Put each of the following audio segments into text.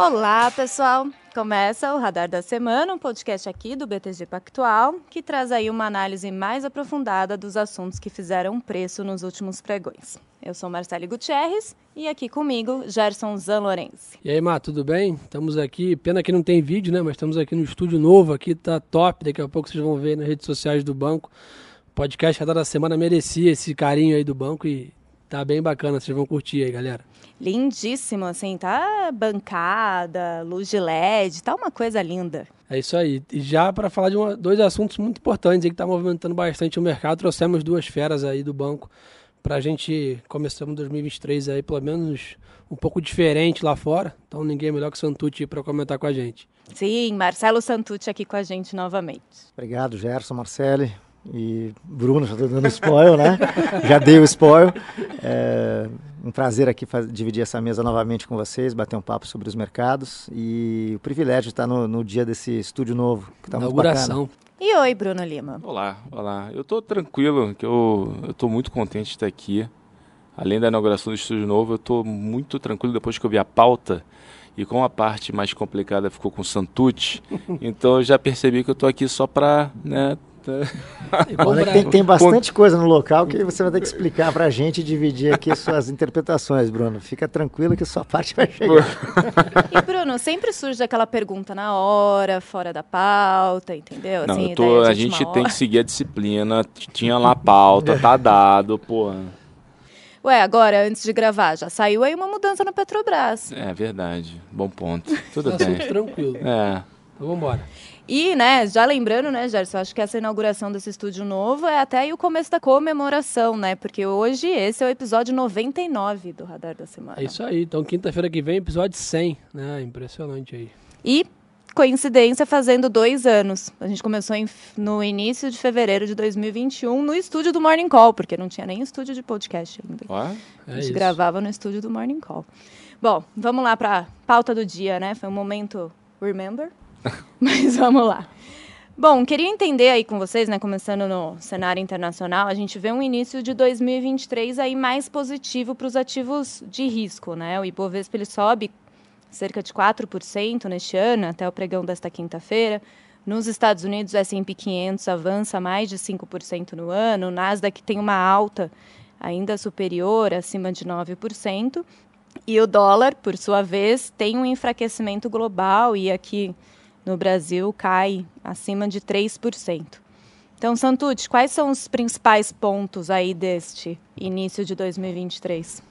Olá, pessoal! Começa o Radar da Semana, um podcast aqui do BTG Pactual, que traz aí uma análise mais aprofundada dos assuntos que fizeram preço nos últimos pregões. Eu sou Marcele Gutierrez e aqui comigo, Gerson Zanlorenzi. E aí, Má, tudo bem? Estamos aqui, pena que não tem vídeo, né? Mas estamos aqui no estúdio novo, aqui tá top, daqui a pouco vocês vão ver nas redes sociais do banco. O podcast Radar da Semana merecia esse carinho aí do banco e tá bem bacana, vocês vão curtir aí, galera. Lindíssimo, assim, tá bancada, luz de LED, tá uma coisa linda. É isso aí. E já para falar de uma, dois assuntos muito importantes aí que tá movimentando bastante o mercado, trouxemos duas feras aí do banco para a gente começamos 2023 aí pelo menos um pouco diferente lá fora. Então ninguém é melhor que o Santucci para comentar com a gente. Sim, Marcelo Santucci aqui com a gente novamente. Obrigado, Gerson, Marcele e Bruno, já estou dando spoil, né? já dei o spoil. É um prazer aqui dividir essa mesa novamente com vocês, bater um papo sobre os mercados e o privilégio de estar no, no dia desse estúdio novo, que está muito bacana. E oi, Bruno Lima. Olá, olá. Eu estou tranquilo, que eu estou muito contente de estar aqui. Além da inauguração do estúdio novo, eu estou muito tranquilo depois que eu vi a pauta e com a parte mais complicada ficou com o Santucci, então eu já percebi que eu estou aqui só para né, tem, tem, bastante coisa no local que você vai ter que explicar para a gente e dividir aqui suas interpretações, Bruno. Fica tranquilo que sua parte vai chegar. e, Bruno, sempre surge aquela pergunta na hora, fora da pauta, entendeu? Não, assim, tô, a gente tem que seguir a disciplina. Tinha lá a pauta, tá dado, pô. Ué, agora, antes de gravar, já saiu aí uma mudança na Petrobras. É verdade. Bom ponto. Tudo bem. tranquilo. É. Então vamos embora. E, né, já lembrando, né, Gerson, acho que essa inauguração desse estúdio novo é até aí o começo da comemoração, né? Porque hoje esse é o episódio 99 do Radar da Semana. É isso aí. Então, quinta-feira que vem, episódio 100, né? Impressionante aí. E, coincidência, fazendo dois anos. A gente começou em, no início de fevereiro de 2021 no estúdio do Morning Call, porque não tinha nem estúdio de podcast ainda. Ué? É a gente isso. gravava no estúdio do Morning Call. Bom, vamos lá para pauta do dia, né? Foi um momento remember. Mas vamos lá. Bom, queria entender aí com vocês, né, começando no cenário internacional, a gente vê um início de 2023 aí mais positivo para os ativos de risco, né? O Ibovespa ele sobe cerca de 4% neste ano, até o pregão desta quinta-feira. Nos Estados Unidos, o S&P 500 avança mais de 5% no ano, o Nasdaq tem uma alta ainda superior, acima de 9%, e o dólar, por sua vez, tem um enfraquecimento global e aqui no Brasil cai acima de 3%. Então, Santucci, quais são os principais pontos aí deste início de 2023?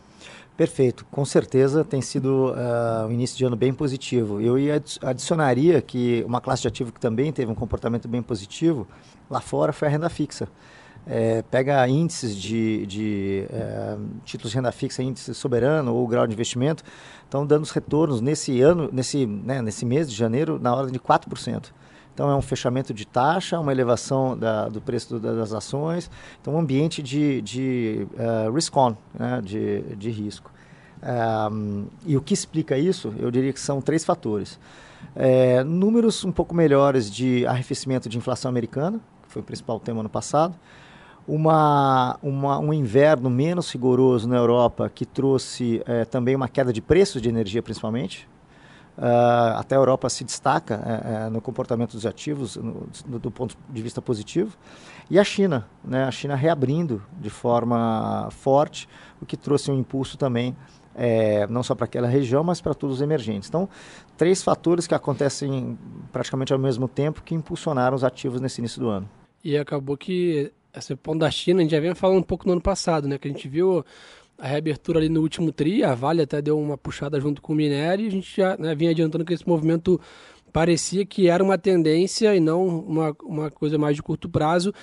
Perfeito, com certeza tem sido uh, um início de ano bem positivo. Eu adicionaria que uma classe de ativo que também teve um comportamento bem positivo lá fora foi a renda fixa é, pega índices de, de é, títulos de renda fixa, índice soberano ou grau de investimento, estão dando os retornos nesse ano, nesse, né, nesse mês de janeiro, na ordem de 4%. Então é um fechamento de taxa, uma elevação da, do preço do, das ações, então um ambiente de, de uh, risk-on, né, de, de risco. Um, e o que explica isso, eu diria que são três fatores. É, números um pouco melhores de arrefecimento de inflação americana, que foi o principal tema ano passado uma, uma, um inverno menos rigoroso na Europa que trouxe é, também uma queda de preços de energia, principalmente. Uh, até a Europa se destaca é, é, no comportamento dos ativos no, do, do, ponto de vista positivo. E a China, né, a China reabrindo de forma forte, o que trouxe um impulso também, não só para aquela região, mas para todos os emergentes. Então, três fatores que acontecem praticamente ao mesmo tempo que impulsionaram os ativos nesse início do ano. E acabou que esse ponto da China, a gente já vinha falando um pouco no ano passado, né? Que a gente viu a reabertura ali no último TRI, a Vale até deu uma puxada junto com o minério e a gente já né, vinha adiantando que esse movimento parecia que era uma tendência e não uma, uma coisa mais de curto prazo.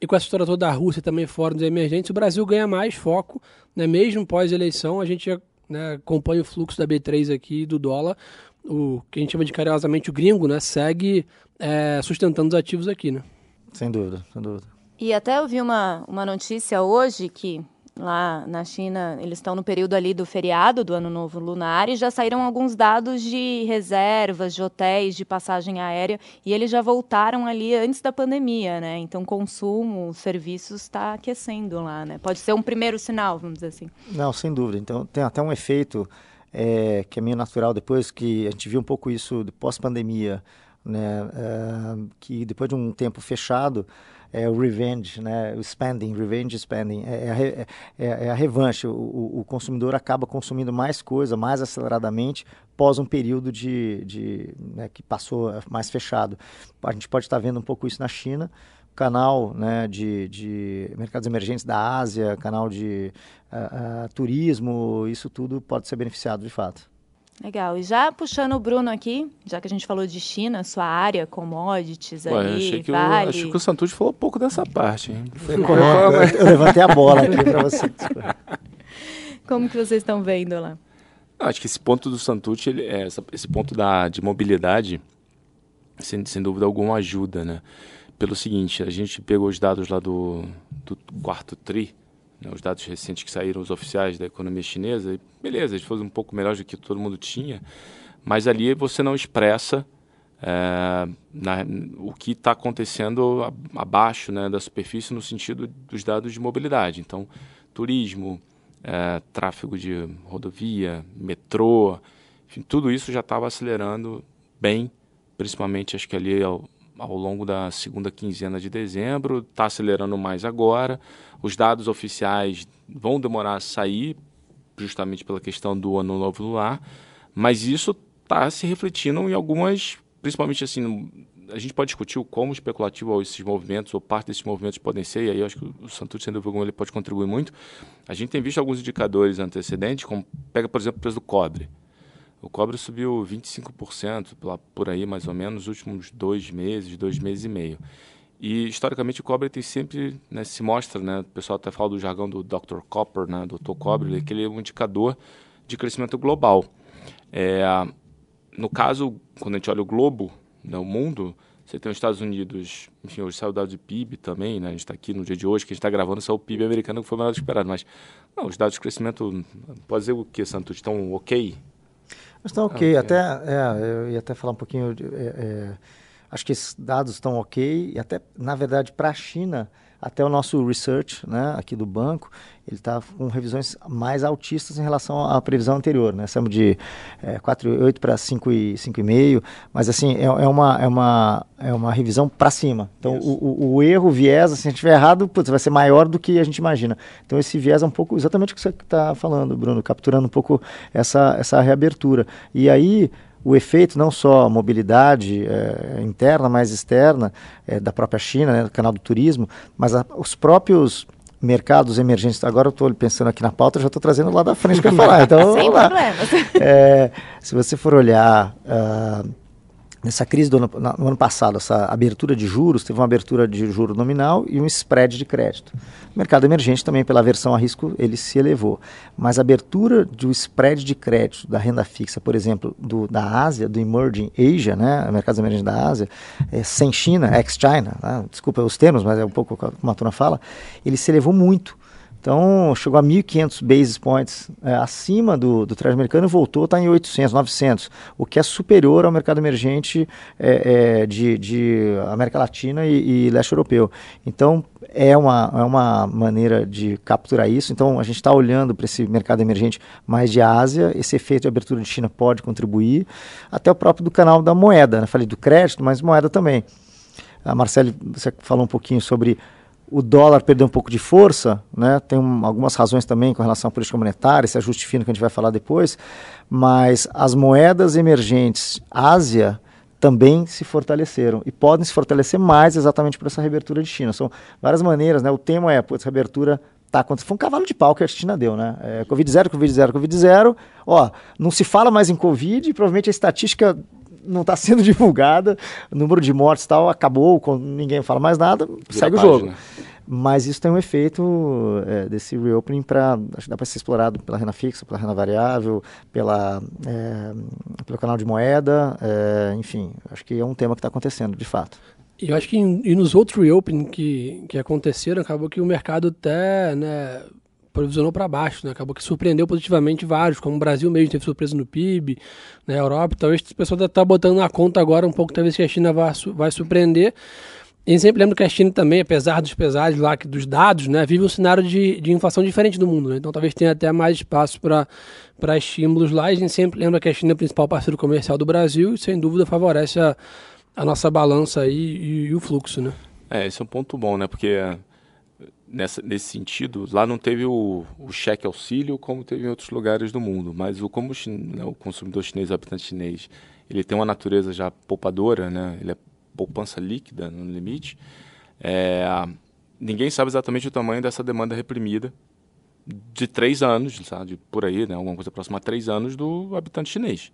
E com essa história toda da Rússia também fora dos emergentes, o Brasil ganha mais foco, né? mesmo pós-eleição, a gente né, acompanha o fluxo da B3 aqui do dólar, o que a gente chama de carinhosamente o gringo, né? segue é, sustentando os ativos aqui. Né? Sem dúvida, sem dúvida. E até eu vi uma, uma notícia hoje que lá na China eles estão no período ali do feriado do Ano Novo Lunar e já saíram alguns dados de reservas, de hotéis, de passagem aérea e eles já voltaram ali antes da pandemia, né? Então consumo, serviços está aquecendo lá, né? Pode ser um primeiro sinal, vamos dizer assim. Não, sem dúvida. Então tem até um efeito é, que é meio natural depois que a gente viu um pouco isso pós-pandemia, né, é, que depois de um tempo fechado, é o revenge, né, o spending, revenge spending, é, é, a, é, é a revanche. O, o, consumidor acaba consumindo mais coisa, mais aceleradamente, pós um período de, de né, que passou mais fechado. A gente pode estar vendo um pouco isso na China, canal né, de, de mercados emergentes da Ásia, canal de uh, uh, turismo, isso tudo pode ser beneficiado de fato. Legal. E já puxando o Bruno aqui, já que a gente falou de China, sua área, commodities Ué, ali, achei que vale. Eu, acho que o Santucci falou pouco dessa parte, hein? Foi eu levantei a bola aqui para você. Como que vocês estão vendo lá? acho que esse ponto do Santucci, ele, é, esse ponto da, de mobilidade, sem, sem dúvida alguma, ajuda, né? Pelo seguinte, a gente pegou os dados lá do, do quarto TRI, né, os dados recentes que saíram, os oficiais da economia chinesa, beleza, eles foram um pouco melhores do que todo mundo tinha, mas ali você não expressa é, na, o que está acontecendo abaixo né, da superfície no sentido dos dados de mobilidade. Então, turismo, é, tráfego de rodovia, metrô, enfim, tudo isso já estava acelerando bem, principalmente acho que ali ao, ao longo da segunda quinzena de dezembro, está acelerando mais agora. Os dados oficiais vão demorar a sair, justamente pela questão do ano novo lunar, mas isso está se refletindo em algumas, principalmente assim, a gente pode discutir o como especulativo esses movimentos, ou parte desses movimentos podem ser, e aí eu acho que o Santos, sendo dúvida ele pode contribuir muito. A gente tem visto alguns indicadores antecedentes, como pega, por exemplo, o preço do cobre. O cobre subiu 25% por aí, mais ou menos, nos últimos dois meses, dois meses e meio. E, historicamente, o cobre tem sempre, né, se mostra, né, o pessoal até fala do jargão do Dr. Copper, né, Dr. Cobre, que ele é um indicador de crescimento global. É, no caso, quando a gente olha o globo, né, o mundo, você tem os Estados Unidos, enfim, hoje saiu o dado de PIB também, né, a gente está aqui no dia de hoje, que a gente está gravando, só o PIB americano que foi maior do esperado, mas não, os dados de crescimento, pode dizer o que, Santos, estão ok? Estão ok, ah, até, é, eu ia até falar um pouquinho, de, é, é, acho que esses dados estão ok, e até, na verdade, para a China, até o nosso research, né, aqui do banco, ele está com revisões mais altistas em relação à previsão anterior, né? Estamos de é, 4,8 para 5,5, mas assim, é, é, uma, é, uma, é uma revisão para cima. Então, o, o, o, erro, o viés, assim, se a gente estiver errado, putz, vai ser maior do que a gente imagina. Então, esse viés é um pouco exatamente o que você está falando, Bruno, capturando um pouco essa, essa reabertura. E aí, o efeito não só mobilidade é, interna, mas externa é, da própria China, né, do canal do turismo, mas a, os próprios mercados emergentes. Agora eu estou pensando aqui na pauta, já estou trazendo lá da frente para falar. Então, Sem problemas. É, se você for olhar uh, Nessa crise do ano, no ano passado, essa abertura de juros, teve uma abertura de juro nominal e um spread de crédito. O mercado emergente também, pela versão a risco, ele se elevou. Mas a abertura do spread de crédito da renda fixa, por exemplo, do, da Ásia, do Emerging Asia, né, mercados emergentes da Ásia, é, sem China, ex-China, né, desculpa os termos, mas é um pouco como a turma fala, ele se elevou muito. Então, chegou a 1.500 basis points é, acima do, do Treasury americano e voltou a estar em 800, 900, o que é superior ao mercado emergente é, é, de, de, América Latina e, e, leste europeu. Então, é uma, é uma maneira de capturar isso. Então, a gente está olhando para esse mercado emergente mais de Ásia, esse efeito de abertura de China pode contribuir, até o próprio do canal da moeda. Né? Falei do crédito, mas moeda também. A Marcele, você falou um pouquinho sobre o dólar perdeu um pouco de força, né? tem um, algumas razões também com relação à política monetária, esse ajuste fino que a gente vai falar depois, mas as moedas emergentes Ásia também se fortaleceram e podem se fortalecer mais exatamente por essa reabertura de China. São várias maneiras, né? o tema é, pô, essa reabertura tá acontecendo. Foi um cavalo de pau que a China deu, né? É, Covid zero, Covid zero, Covid zero. Ó, não se fala mais em Covid, provavelmente a estatística não está sendo divulgada, o número de mortes tal acabou, ninguém fala mais nada, Vira segue o jogo. Mas isso tem um efeito é, desse reopening para. Acho que dá para ser explorado pela renda fixa, pela renda variável, pela, é, pelo canal de moeda, é, enfim, acho que é um tema que está acontecendo, de fato. E eu acho que em, e nos outros reopening que, que aconteceram, acabou que o mercado até né, provisionou para baixo, né? Acabou que surpreendeu positivamente vários, como o Brasil mesmo teve surpresa no PIB, na? Europa. Talvez o pessoal está botando na conta agora um pouco, talvez que a China vai, vai surpreender. gente sempre lembra que a China também, apesar dos pesares lá, dos dados, né, vive um cenário de, de inflação diferente do mundo. Né? Então talvez tenha até mais espaço para estímulos lá. E a gente sempre lembra que a China é o principal parceiro comercial do Brasil e sem dúvida favorece a, a nossa balança aí e, e, o fluxo. Né? É, esse é um ponto bom, né? Porque nessa, nesse sentido, lá não teve o, o cheque auxílio como teve em outros lugares do mundo. Mas o, como o, né, o consumidor chinês, o habitante chinês, ele tem uma natureza já poupadora, né? Ele é poupança líquida no limite, é, ninguém sabe exatamente o tamanho dessa demanda reprimida de três anos, sabe, por aí, né, alguma coisa próxima a três anos do habitante chinês.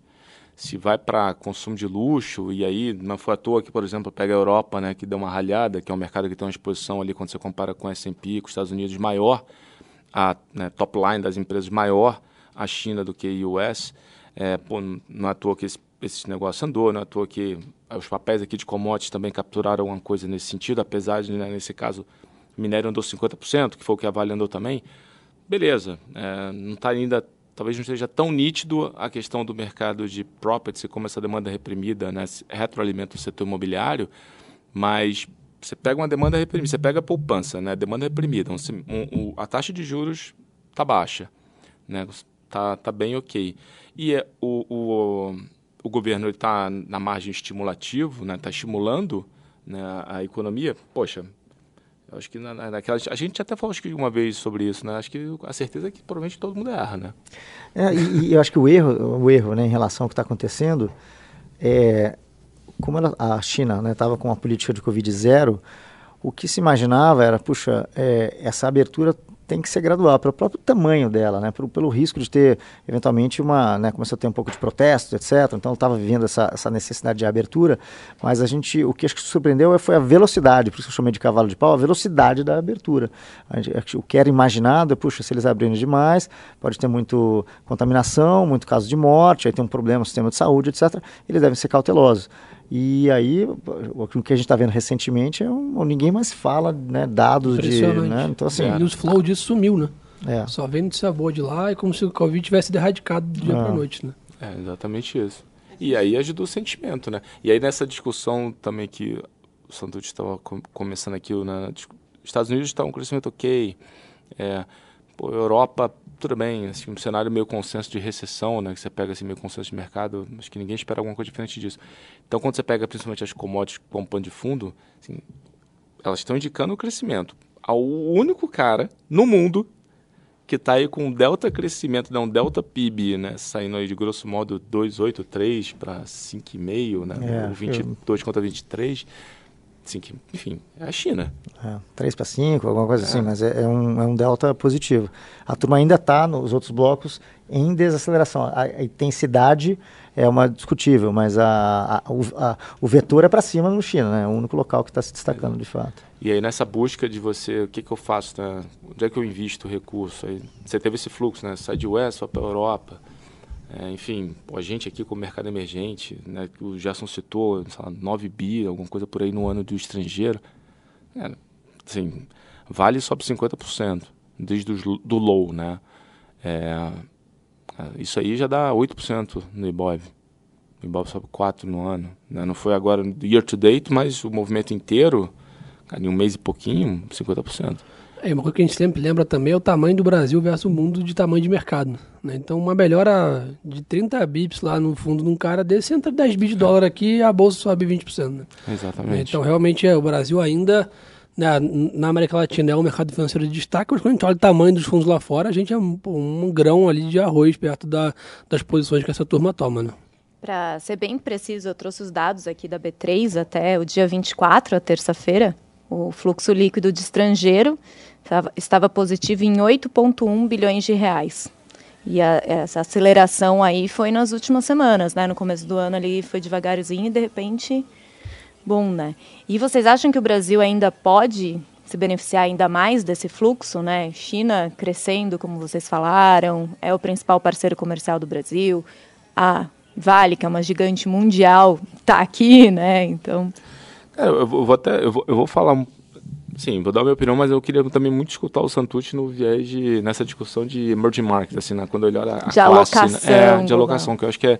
Se vai para consumo de luxo, e aí não foi à toa que, por exemplo, pega a Europa, né, que deu uma ralhada, que é um mercado que tem uma exposição ali, quando você compara com o S&P, com os Estados Unidos, maior, a né, top line das empresas maior a China do que a US, é, pô, não é à toa que esse esse negócio andou, não é à toa que os papéis aqui de commodities também capturaram alguma coisa nesse sentido, apesar de, né, nesse caso, o minério andou 50%, que foi o que a Vale andou também. Beleza, é, não está ainda, talvez não esteja tão nítido a questão do mercado de properties e como essa demanda reprimida né, retroalimenta o setor imobiliário, mas você pega uma demanda reprimida, você pega a poupança, né, demanda reprimida, um, um, a taxa de juros está baixa, né, tá, tá bem ok. E é, o, o o governo está na margem estimulativo, está né, tá estimulando né, a economia, poxa, eu acho que na, naquela, a gente até falou acho que uma vez sobre isso, né? Acho que a certeza é que provavelmente todo mundo erra, né? É, e, eu acho que o erro, o erro, né, em relação ao que está acontecendo, é como ela, a China estava né, com uma política de Covid zero, o que se imaginava era, puxa, é, essa abertura tem que ser gradual, pelo próprio tamanho dela, né? pelo, pelo risco de ter, eventualmente, uma. Né, começou a ter um pouco de protesto, etc. Então, estava vivendo essa, essa necessidade de abertura, mas a gente, o que acho que surpreendeu foi a velocidade, por isso que eu chamei de cavalo de pau, a velocidade da abertura. Gente, o que era imaginado é, puxa, se eles abrirem demais, pode ter muito contaminação, muito caso de morte, aí tem um problema no sistema de saúde, etc. Eles devem ser cautelosos. E aí, o que a gente está vendo recentemente é um, ninguém mais fala, né, dados de, né? Então assim, é. e os flow disso sumiu, né? É. Só vem notícia boa de lá, é como se o Covid tivesse erradicado do dia é. para noite, né? É, exatamente isso. E aí ajudou o sentimento, né? E aí nessa discussão também que o Santucci estava começando aqui, na Estados Unidos está um crescimento ok, é, pô, Europa tudo bem, assim, um cenário meio consenso de recessão, né, que você pega assim meio consenso de mercado, acho que ninguém espera alguma coisa diferente disso. Então, quando você pega principalmente as commodities com pano de fundo, assim, elas estão indicando o crescimento. O único cara no mundo que está aí com um delta crescimento, né, um delta PIB, né, saindo aí de grosso modo 2,83 para 5,5, né, é, 22 eu... contra 23, Assim, que, enfim, é a China. É, 3 para 5, alguma coisa assim, é. assim, mas é, é, um, é um delta positivo. A turma ainda está nos outros blocos em desaceleração. A, a, intensidade é uma discutível, mas a, a o, o, vetor é para cima no China, né? É o único local que está se destacando de fato. E aí nessa busca de você, o que, que eu faço, né? onde é que eu invisto o recurso? Aí, você teve esse fluxo, né? Sai de West, para a Europa é, enfim, a gente aqui com o mercado emergente, né, o Gerson citou, sei lá, 9 bi, alguma coisa por aí no ano do estrangeiro, é, assim, vale sobe 50%, desde o do low, né? É, é isso aí já dá 8% no Ibov. O Ibov sobe 4% no ano. Né? Não foi agora year to date, mas o movimento inteiro, em um mês e pouquinho, 50%. É, uma coisa que a gente sempre lembra também é o tamanho do Brasil versus o mundo de tamanho de mercado. Né? Então, uma melhora de 30 bips lá no fundo de um cara desse, entra 10 bips de dólar aqui e a bolsa sobe 20%. Né? Exatamente. Então, realmente, é, o Brasil ainda, né, na América Latina, é um mercado financeiro de destaque, mas quando a gente olha o tamanho dos fundos lá fora, a gente é um, um grão ali de arroz perto da, das posições que essa turma toma. Né? Para ser bem preciso, eu trouxe os dados aqui da B3 até o dia 24, a terça-feira, o fluxo líquido de estrangeiro estava positivo em 8,1 bilhões de reais. E a, essa aceleração aí foi nas últimas semanas, né? No começo do ano ali foi devagarzinho e de repente, bom, né? E vocês acham que o Brasil ainda pode se beneficiar ainda mais desse fluxo, né? China crescendo, como vocês falaram, é o principal parceiro comercial do Brasil. A Vale, que é uma gigante mundial, está aqui, né? Então. É, eu vou até eu vou, eu vou falar Sim, vou dar a minha opinião, mas eu queria também muito escutar o Santucci no viés de, nessa discussão de emerging market, assim, né, quando ele olha a de classe, alocação, né, é, de alocação, que eu acho que é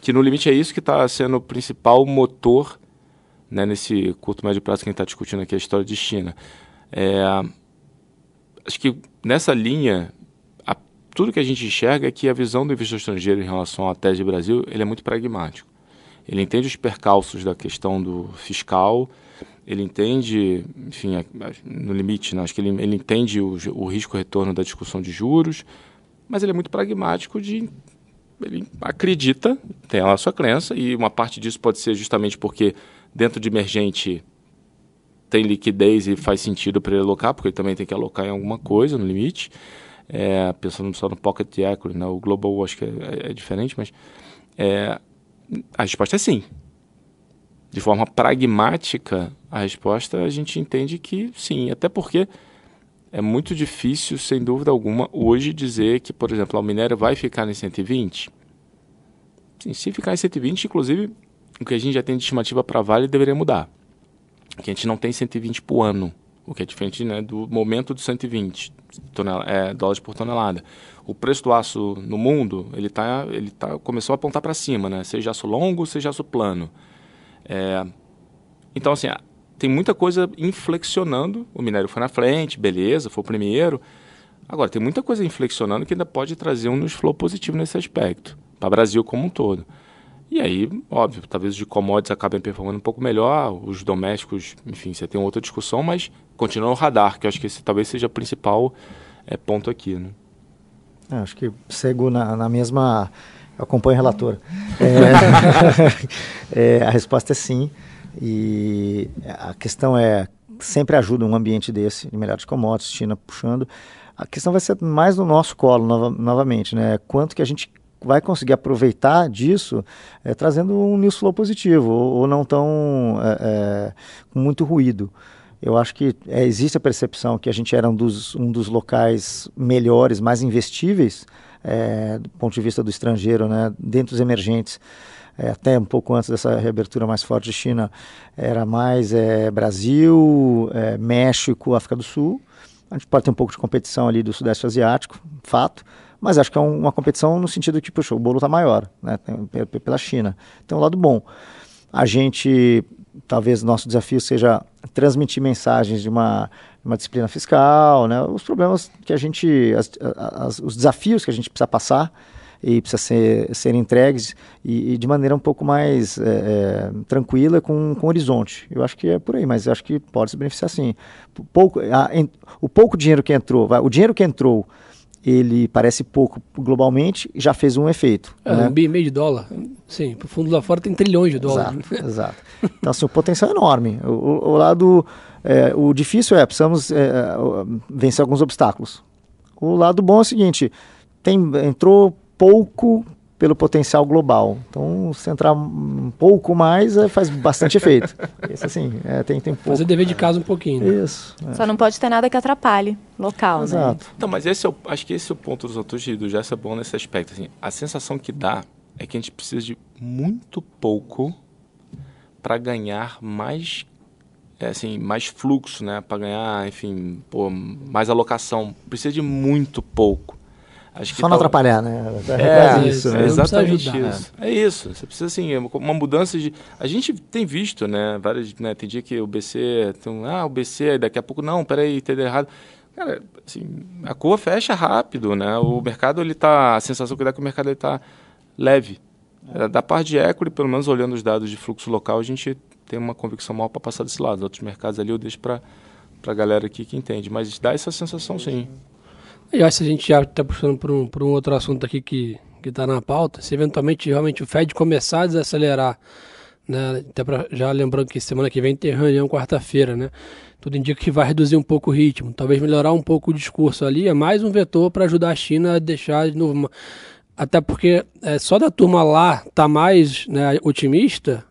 que no limite é isso que está sendo o principal motor né, nesse curto médio prazo que a gente está discutindo aqui a história de China. É, acho que nessa linha a, tudo que a gente enxerga é que a visão do investidor estrangeiro em relação à tese de Brasil ele é muito pragmático. Ele entende os percalços da questão do fiscal, ele entende, enfim, no limite, né, acho que ele, ele entende o, o risco-retorno da discussão de juros, mas ele é muito pragmático de ele acredita, tem a sua crença, e uma parte disso pode ser justamente porque dentro de emergente tem liquidez e faz sentido para ele alocar, porque ele também tem que alocar em alguma coisa no limite. É, pensando só no pocket equity, né? o global acho que é, é, diferente, mas é, a resposta é sim. De forma pragmática, a resposta a gente entende que sim, até porque é muito difícil, sem dúvida alguma, hoje dizer que, por exemplo, o minério vai ficar em 120. Sim, se ficar em 120, inclusive, o que a gente já tem de estimativa para Vale deveria mudar. Que a gente não tem 120 por ano, o que é diferente né, do momento do 120 tonel é, dólares por tonelada. O preço do aço no mundo, ele, tá, ele tá, começou a apontar para cima, né? seja aço longo, seja aço plano. É, então, assim, tem muita coisa inflexionando. O minério foi na frente, beleza, foi o primeiro. Agora, tem muita coisa inflexionando que ainda pode trazer um flow positivo nesse aspecto, para o Brasil como um todo. E aí, óbvio, talvez os de commodities acabem performando um pouco melhor, os domésticos, enfim, você tem outra discussão, mas continua no radar, que eu acho que esse talvez seja o principal é, ponto aqui. Né? É, acho que sigo na, na mesma. Acompanho o relator. É, é, a resposta é sim. E a questão é, sempre ajuda um ambiente desse, de melhores commodities, China puxando. A questão vai ser mais no nosso colo, nova, novamente, né? Quanto que a gente vai conseguir aproveitar disso é, trazendo um news flow positivo, ou, ou não tão é, é, com muito ruído. Eu acho que é, existe a percepção que a gente era um dos, um dos locais melhores, mais investíveis, é, do ponto de vista do estrangeiro, né, dentro dos emergentes é, até um pouco antes dessa reabertura mais forte de China, era mais é, Brasil, é, México, África do Sul. A gente pode ter um pouco de competição ali do Sudeste Asiático, fato, mas acho que é um, uma competição no sentido que puxa, o bolo está maior, né, pela China. Então, o lado bom. A gente, talvez nosso desafio seja transmitir mensagens de uma, uma disciplina fiscal, né, os problemas que a gente, as, as, os desafios que a gente precisa passar e precisa ser, ser entregues e, e de maneira um pouco mais é, é, tranquila com, com horizonte. Eu acho que é por aí, mas eu acho que pode se beneficiar sim. Pouco, a, em, o pouco dinheiro que entrou, vai, o dinheiro que entrou ele parece pouco globalmente já fez um efeito. É, né? um bi meio de dólar. Sim, para o fundo lá fora tem trilhões de dólares. Exato, exato. Então, assim, o potencial é enorme. O, o, o lado, é, o difícil é, precisamos é, vencer alguns obstáculos. O lado bom é o seguinte, tem, entrou pouco pelo potencial global. Então, se entrar um pouco mais, é, faz bastante efeito. Isso assim, é, tem, tem pouco. Fazer dever de casa um pouquinho. Né? Isso. É. Só não pode ter nada que atrapalhe local, né? Exato. né? Então, mas esse é o, acho que esse é o ponto dos autores do Jessa é bom nesse aspecto. Assim, a sensação que dá é que a gente precisa de muito pouco para ganhar mais é, assim, mais fluxo, né? Para ganhar, enfim, pô, mais alocação. Precisa de muito pouco. Acho Só não tá... atrapalhar, né? É, é isso, né? é exatamente isso. É. é. isso. Você precisa, assim, uma mudança de... A gente tem visto, né? Várias, né? Tem dia que o BC... Tem, ah, o BC, daqui a pouco, não, peraí, entendeu errado. Cara, assim, a curva fecha rápido, né? O mercado, ele tá... A sensação que dá é que o mercado, ele tá leve. É. Da parte de equity, pelo menos olhando os dados de fluxo local, a gente tem uma convicção maior para passar desse lado. Outros mercados ali eu deixo para a galera aqui que entende. Mas dá essa sensação, sim. Eu acho que a gente já está puxando por um, um outro assunto aqui que está na pauta. Se eventualmente realmente o Fed começar a desacelerar, né, até pra, já lembrando que semana que vem tem reunião quarta-feira, né? Tudo indica que vai reduzir um pouco o ritmo, talvez melhorar um pouco o discurso ali. É mais um vetor para ajudar a China a deixar de novo. Uma... Até porque é, só da turma lá tá mais né, otimista,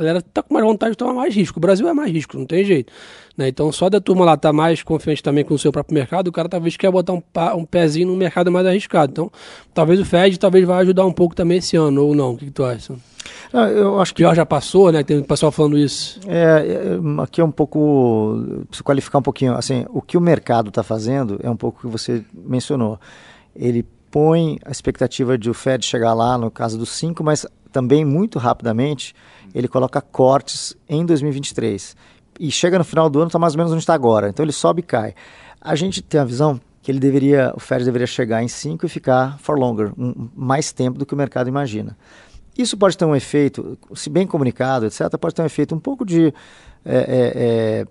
a galera tá com mais vontade de tomar mais risco. O Brasil é mais risco, não tem jeito. Né? Então, só da turma lá estar tá mais confiante também com o seu próprio mercado, o cara talvez quer botar um, um pezinho no mercado mais arriscado. Então, talvez o Fed talvez vai ajudar um pouco também esse ano, ou não? O que, que tu acha? Ah, eu acho que já passou, né? Tem o pessoal falando isso. É, é, aqui é um pouco, preciso qualificar um pouquinho. Assim, o que o mercado está fazendo é um pouco o que você mencionou. Ele põe a expectativa de o Fed chegar lá, no caso dos 5, mas também muito rapidamente, ele coloca cortes em 2023. E chega no final do ano, está mais ou menos onde está agora. Então ele sobe e cai. A gente tem a visão que ele deveria, o Fed deveria chegar em 5 e ficar for longer, um, mais tempo do que o mercado imagina. Isso pode ter um efeito, se bem comunicado, etc., pode ter um efeito um pouco de. É, é,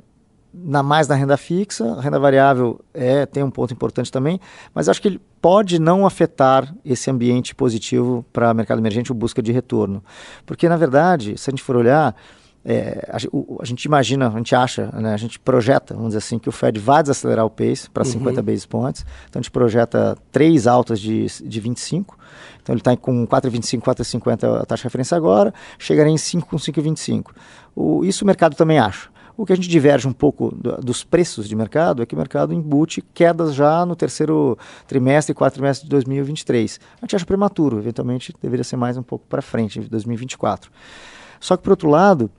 na mais na renda fixa, a renda variável é, tem um ponto importante também, mas acho que ele pode não afetar esse ambiente positivo para o mercado emergente ou busca de retorno. Porque, na verdade, se a gente for olhar, é, a, o, a, gente imagina, a gente acha, né, a gente projeta, vamos dizer assim, que o Fed vai desacelerar o pace para uhum. 50 basis points. Então a gente projeta três altas de, de 25. Então ele está com 4,25, 4,50 a taxa de referência agora, chegaria em 5 com 5,25. Isso o mercado também acha. O que a gente diverge um pouco do, dos preços de mercado é que o mercado embute quedas já no terceiro trimestre e quarto trimestre de 2023. A gente acha prematuro, eventualmente deveria ser mais um pouco para frente, em 2024. Só que, por outro lado,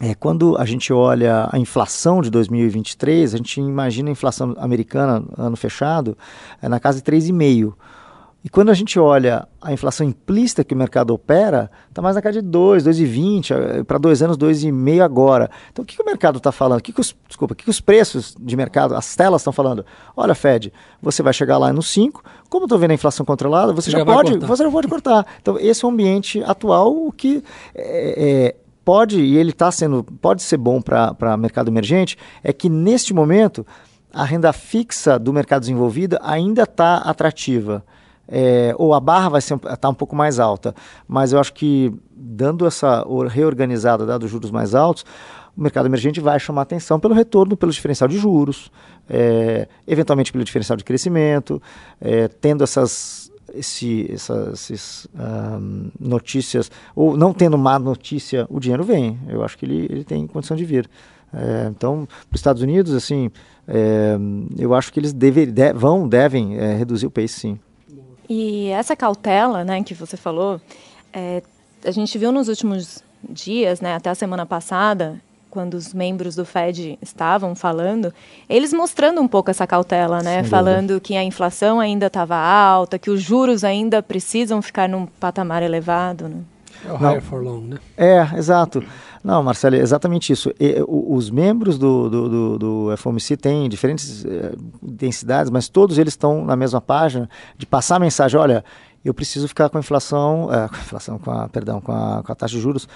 é, quando a gente olha a inflação de 2023, a gente imagina a inflação americana, ano fechado, é na casa de 3,5%. E quando a gente olha a inflação implícita que o mercado opera, está mais na casa de 2, 2,20, eh, para dois anos, 2,5 agora. Então, o que, que o mercado está falando? O que, que os, desculpa, o que, que os preços de mercado, as telas estão falando? Olha, Fed, você vai chegar lá no 5, como estou vendo a inflação controlada, você já, já pode, você já pode cortar. Então, esse é o ambiente atual, o que é, é, pode, e ele está sendo, pode ser bom para mercado emergente, é que neste momento a renda fixa do mercado desenvolvido ainda está atrativa é, ou a barra vai estar tá um pouco mais alta. Mas eu acho que, dando essa reorganizada, dado juros mais altos, o mercado emergente vai chamar atenção pelo retorno, pelo diferencial de juros, é, eventualmente pelo diferencial de crescimento, é, tendo essas, esse, essas, essas um, notícias, ou não tendo má notícia, o dinheiro vem. Eu acho que ele, ele tem condição de vir. É, então, para os Estados Unidos, assim, é, eu acho que eles de, vão, devem é, reduzir o pace, sim. E essa cautela, né, que você falou, é, a gente viu nos últimos dias, né, até a semana passada, quando os membros do Fed estavam falando, eles mostrando um pouco essa cautela, né, Sem falando dúvida. que a inflação ainda estava alta, que os juros ainda precisam ficar num patamar elevado, né? É o higher for long, né? É, exato. Não, Marcelo, é exatamente isso. E, os membros do, do, do, do FOMC têm diferentes eh, densidades, mas todos eles estão na mesma página de passar a mensagem, olha, eu preciso ficar com a inflação, é, com a inflação, com a, perdão, com a, com a taxa de juros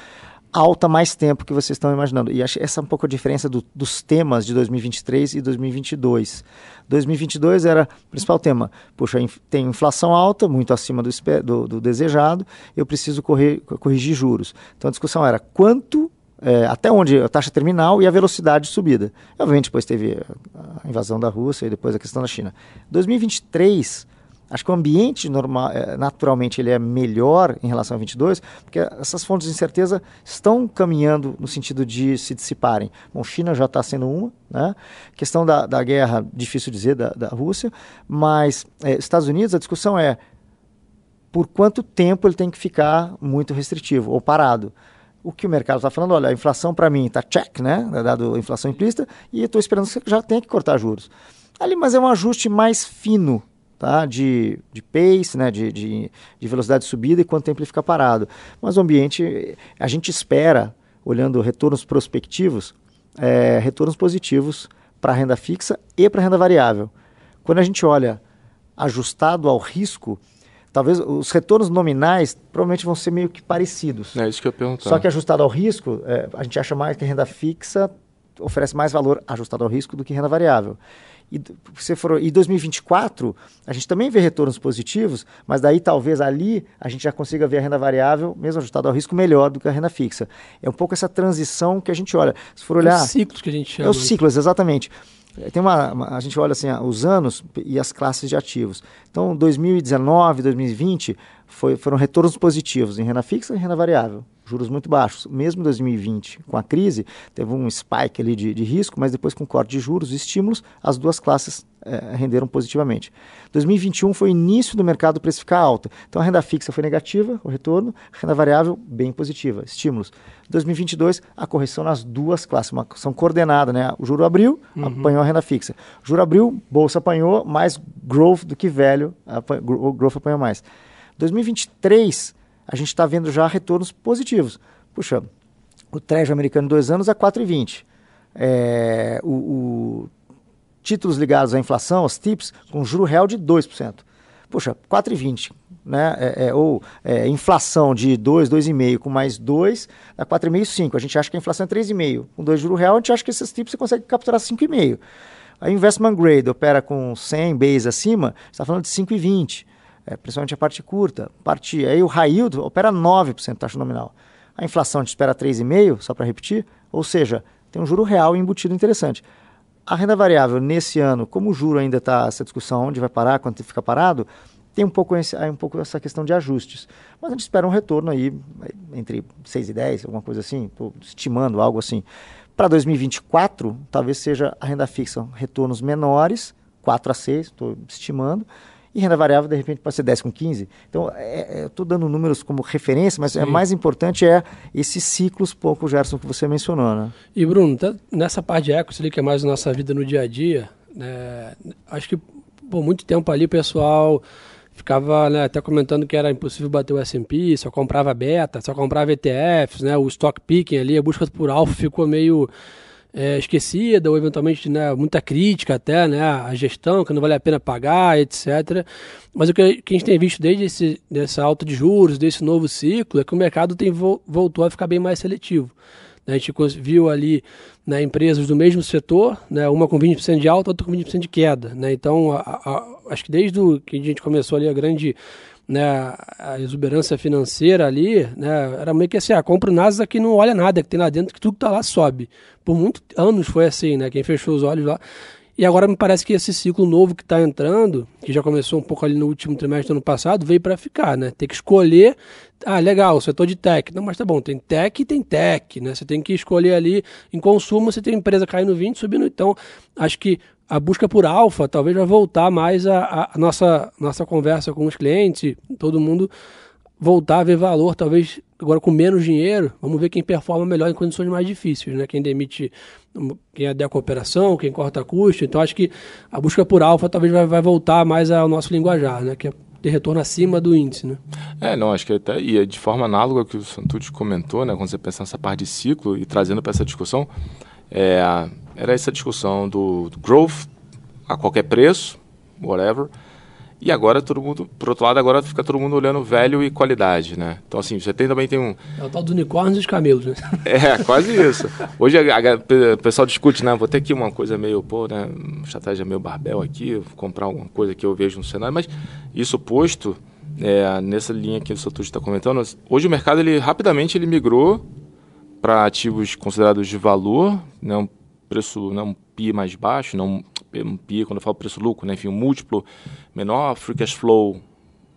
alta mais tempo que vocês estão imaginando. E essa é um pouco a diferença do, dos temas de 2023 e 2022. 2022 era o principal tema. Puxa, tem inflação alta, muito acima do, do, do desejado, eu preciso correr, corrigir juros. Então a discussão era quanto é, até onde a taxa terminal e a velocidade de subida. Obviamente, depois teve a invasão da Rússia e depois a questão da China. 2023, acho que o ambiente normal, é, naturalmente ele é melhor em relação a 22, porque essas fontes de incerteza estão caminhando no sentido de se dissiparem. Bom, China já está sendo uma, né? questão da, da guerra, difícil dizer, da, da Rússia, mas é, Estados Unidos, a discussão é por quanto tempo ele tem que ficar muito restritivo ou parado o que o mercado está falando, olha, a inflação para mim está check, né? Dado a inflação implícita, e estou esperando que já tenha que cortar juros. Ali, mas é um ajuste mais fino, tá? De, de pace, né? De, de, de velocidade de subida e quanto tempo ele fica parado. Mas o ambiente, a gente espera, olhando retornos prospectivos, é, retornos positivos para a renda fixa e para a renda variável. Quando a gente olha ajustado ao risco, talvez os retornos nominais provavelmente vão ser meio que parecidos. É isso que eu pergunto. Só que ajustado ao risco, é, a gente acha mais que renda fixa oferece mais valor ajustado ao risco do que renda variável. E se for em 2024, a gente também vê retornos positivos, mas daí talvez ali a gente já consiga ver a renda variável, mesmo ajustado ao risco, melhor do que a renda fixa. É um pouco essa transição que a gente olha. Se for olhar. É os ciclos que a gente chama. É os ciclos, exatamente. É, tem uma, uma, a gente olha assim, os anos e as classes de ativos. Então, 2019, 2020 foi, foram retornos positivos em renda fixa e renda variável juros muito baixos. Mesmo em 2020, com a crise, teve um spike ali de, de risco, mas depois com corte de juros e estímulos, as duas classes é, renderam positivamente. 2021 foi o início do mercado precificar alta. Então a renda fixa foi negativa, o retorno, a renda variável bem positiva, estímulos. 2022, a correção nas duas classes, uma ação coordenada, né? O juro abriu, uhum. apanhou a renda fixa. O juro abriu, bolsa apanhou, mais growth do que velho, o growth apanhou mais. 2023 a gente está vendo já retornos positivos. Puxa, o Treasury americano dois anos é 4,20. É, o, o, títulos ligados à inflação, os TIPS, com juro real de 2%. Puxa, 4,20. Né? É, é, ou é, inflação de 2, 2,5 com mais 2, dá 4,5, 5. A gente acha que a inflação é 3,5. Com 2 juros real, a gente acha que esses TIPS você consegue capturar 5,5. A investment grade opera com 100 base acima, está falando de 5,20. É, principalmente a parte curta. Parte, aí o yield opera 9% taxa nominal. A inflação gente espera 3,5%, só para repetir, ou seja, tem um juro real embutido interessante. A renda variável nesse ano, como o juro ainda está essa discussão onde vai parar, quanto fica parado, tem um pouco, esse, um pouco essa questão de ajustes. Mas a gente espera um retorno aí entre 6 e 10, alguma coisa assim, estou estimando algo assim. Para 2024, talvez seja a renda fixa retornos menores, 4 a 6, estou estimando, e renda variável, de repente, pode ser 10 com 15. Então, é, é, eu estou dando números como referência, mas Sim. é mais importante é esses ciclos, pouco, Gerson, que você mencionou. Né? E, Bruno, tá, nessa parte de equity, que é mais a nossa vida no dia a dia, né, acho que por muito tempo ali o pessoal ficava né, até comentando que era impossível bater o S&P, só comprava beta, só comprava ETFs, né, o stock picking ali, a busca por alfa ficou meio é, esquecida ou eventualmente né, muita crítica até, né, a gestão que não vale a pena pagar, etc. Mas o que, que a gente tem visto desde esse, dessa alta de juros, desse novo ciclo, é que o mercado tem voltou a ficar bem mais seletivo. Né, a gente viu ali né, empresas do mesmo setor, né, uma com 20% de alta, outra com 20% de queda. Né, então, a, a, acho que desde o, que a gente começou ali a grande né, a exuberância financeira ali, né, era meio que assim, ah, compra o Nasdaq que não olha nada, que tem lá dentro, que tudo que tá lá sobe. Por muitos anos foi assim, né, quem fechou os olhos lá. E agora me parece que esse ciclo novo que está entrando, que já começou um pouco ali no último trimestre do ano passado, veio para ficar, né? Tem que escolher, ah, legal, setor de tech. Não, mas tá bom, tem tech e tem tech, né? Você tem que escolher ali, em consumo você tem empresa caindo 20, subindo. Então, acho que a busca por alfa talvez vai voltar mais a, a, nossa, nossa conversa com os clientes, todo mundo voltar a ver valor, talvez agora com menos dinheiro, vamos ver quem performa melhor em condições mais difíceis, né? Quem demite, quem adequa a cooperação, quem corta custo. Então acho que a busca por alfa talvez vai, vai voltar mais ao nosso linguajar, né? Que é ter retorno acima do índice, né? É, não, acho que até, e é de forma análoga ao que o Santucci comentou, né? Quando você pensa nessa parte de ciclo e trazendo para essa discussão, é, era essa discussão do, do growth a qualquer preço, whatever. E agora todo mundo, por outro lado, agora fica todo mundo olhando velho e qualidade, né? Então assim, você tem, também tem um... É o tal dos unicórnios e os camelos, né? É, quase isso. Hoje o pessoal discute, né? Vou ter aqui uma coisa meio, pô, né? Uma estratégia meio barbel aqui, vou comprar alguma coisa que eu vejo no cenário, mas isso posto, é, nessa linha que o Satoshi está comentando, hoje o mercado, ele rapidamente ele migrou para ativos considerados de valor, né? Um preço, né? um PI mais baixo, não um PI, quando eu falo preço-lucro, né? enfim, um múltiplo menor, free cash flow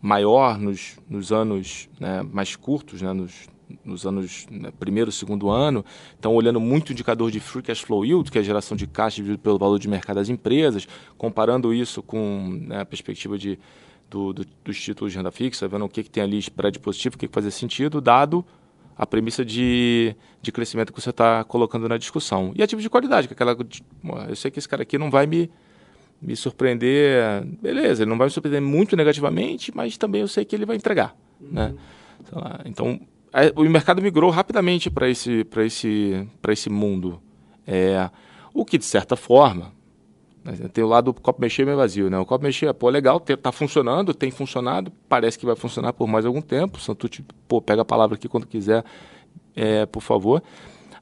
maior nos, nos anos né, mais curtos, né, nos, nos anos né, primeiro, segundo ano. Então, olhando muito o indicador de free cash flow yield, que é a geração de caixa dividido pelo valor de mercado das empresas, comparando isso com né, a perspectiva de, do, do, dos títulos de renda fixa, vendo o que, que tem ali spread positivo, o que, que fazia sentido, dado a premissa de, de crescimento que você está colocando na discussão. E ativo de qualidade, que é aquela. Eu sei que esse cara aqui não vai me, me surpreender. Beleza, ele não vai me surpreender muito negativamente, mas também eu sei que ele vai entregar. Uhum. Né? Lá, então, o mercado migrou rapidamente para esse, esse, esse mundo. É, o que, de certa forma, tem o lado do copo mexer meio vazio, né? O copo mexer, pô, legal, tá funcionando, tem funcionado, parece que vai funcionar por mais algum tempo. Santucci, pô, pega a palavra aqui quando quiser, é, por favor.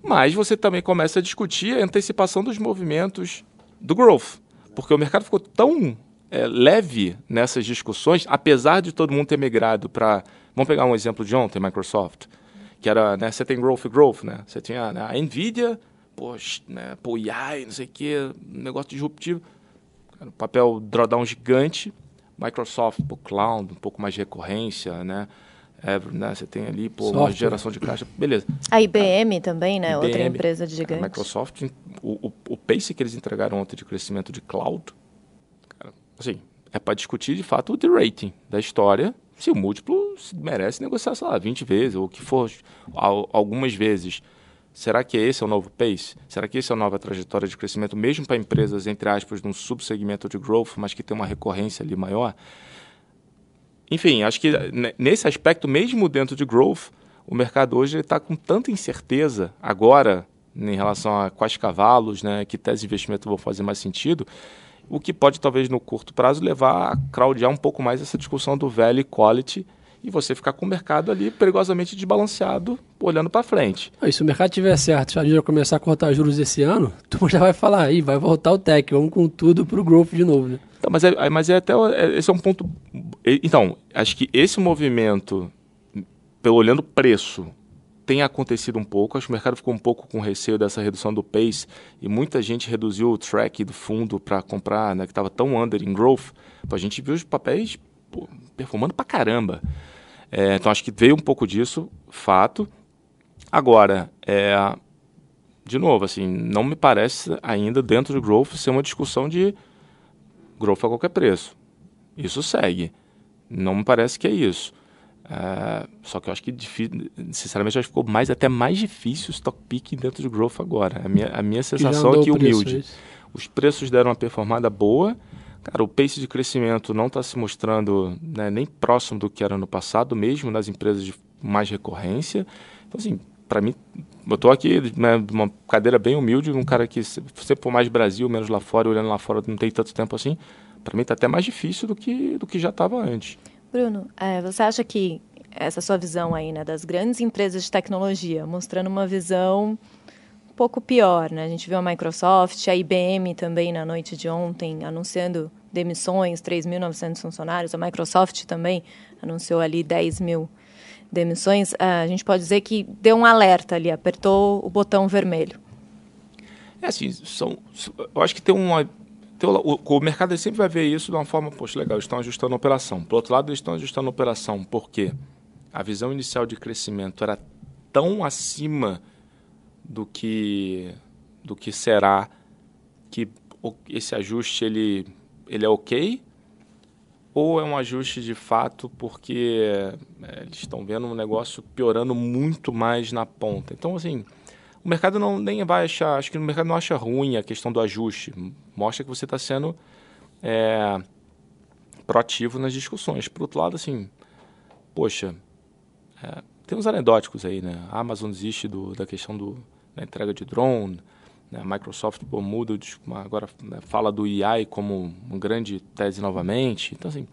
Mas você também começa a discutir a antecipação dos movimentos do growth, porque o mercado ficou tão é, leve nessas discussões, apesar de todo mundo ter migrado para. Vamos pegar um exemplo de ontem, Microsoft, que era, né, você tem growth growth, né? Você tinha né, a Nvidia poxa, né, pô, AI, não sei o quê, negócio disruptivo. Cara, papel drawdown gigante. Microsoft, pô, cloud, um pouco mais de recorrência, né? Né? Você tem ali, pô, uma geração de caixa, beleza. A IBM também, né? IBM, Outra empresa de gigante. A Microsoft, o, o, o pace que eles entregaram ontem de crescimento de cloud, cara, assim, é para discutir de fato o de rating da história, se o múltiplo merece negociar, sei lá, 20 vezes, ou o que for, algumas vezes. Será que esse é o novo pace? Será que esse é a nova trajetória de crescimento, mesmo para empresas, entre aspas, num subsegmento de growth, mas que tem uma recorrência ali maior? enfim, acho que nesse aspecto, mesmo dentro de growth, o mercado hoje está com tanta incerteza agora em relação a quais cavalos, né, que tese de investimento vão fazer mais sentido, o que pode talvez no curto prazo levar a crowdear um pouco mais essa discussão do value quality e você ficar com o mercado ali perigosamente desbalanceado, olhando para frente. E se o mercado tiver certo, se a gente começar a cortar juros esse ano, tu já vai falar aí, vai voltar o tech, vamos com tudo para o growth de novo, né? Então, mas, é, mas é até é, esse é um ponto. Então, acho que esse movimento, pelo olhando preço, tem acontecido um pouco. Acho que o mercado ficou um pouco com receio dessa redução do pace e muita gente reduziu o track do fundo para comprar, né, que estava tão under em growth. A gente viu os papéis pô, performando para caramba. É, então acho que veio um pouco disso, fato. Agora, é, de novo, assim, não me parece ainda dentro do growth ser uma discussão de growth a qualquer preço. Isso segue. Não me parece que é isso. É, só que eu acho que, sinceramente, acho que ficou mais, até mais difícil o stock picking dentro de growth agora. A minha, a minha sensação é que humilde. Os preços deram uma performada boa. Cara, o pace de crescimento não está se mostrando né, nem próximo do que era no passado, mesmo nas empresas de mais recorrência. Então, assim, para mim, eu estou aqui né, uma cadeira bem humilde, um cara que sempre for mais Brasil, menos lá fora, olhando lá fora não tem tanto tempo assim. Para mim está até mais difícil do que, do que já estava antes. Bruno, é, você acha que essa sua visão aí, né, das grandes empresas de tecnologia, mostrando uma visão um pouco pior, né? A gente viu a Microsoft, a IBM também na noite de ontem anunciando demissões, 3.900 funcionários. A Microsoft também anunciou ali 10 mil demissões. Ah, a gente pode dizer que deu um alerta ali, apertou o botão vermelho. É assim, são, eu acho que tem uma então, o, o, mercado sempre vai ver isso de uma forma, poxa, legal, estão ajustando a operação. Por outro lado, eles estão ajustando a operação porque a visão inicial de crescimento era tão acima do que, do que será que esse ajuste ele, ele é ok ou é um ajuste de fato porque é, eles estão vendo um negócio piorando muito mais na ponta. Então, assim, o mercado não nem vai achar, acho que o mercado não acha ruim a questão do ajuste. Mostra que você está sendo é, proativo nas discussões. Por outro lado, assim, poxa, é, tem uns anedóticos aí, né? A Amazon existe do, da questão do, da entrega de drone? A Microsoft pô, muda, agora né, fala do AI como uma grande tese novamente. Então, assim,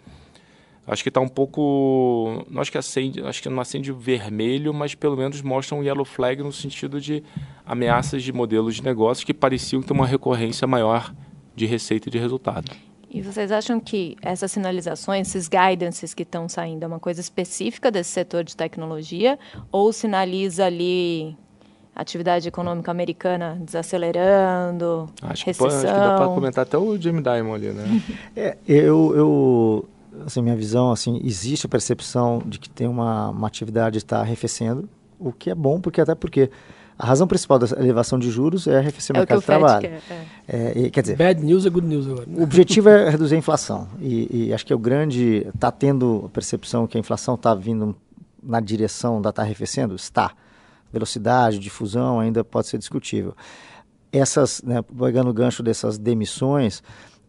Acho que está um pouco. Não acho que acende, acho que não acende vermelho, mas pelo menos mostra um yellow flag no sentido de ameaças de modelos de negócio que pareciam ter uma recorrência maior de receita e de resultado. E vocês acham que essas sinalizações, esses guidances que estão saindo, é uma coisa específica desse setor de tecnologia ou sinaliza ali atividade econômica americana desacelerando, acho recessão? Que, acho que dá para comentar até o Jimmy Dimon ali, né? é, eu, eu assim, minha visão, assim, existe a percepção de que tem uma, uma atividade está arrefecendo, o que é bom, porque até porque a razão principal da elevação de juros é arrefecer o é mercado de trabalho. Quer, é. É, quer dizer, bad news é good news agora. O objetivo é reduzir a inflação e, e acho que é o grande está tendo a percepção que a inflação está vindo na direção da está arrefecendo, está. Velocidade, difusão ainda pode ser discutível. Essas, né, pegando o gancho dessas demissões,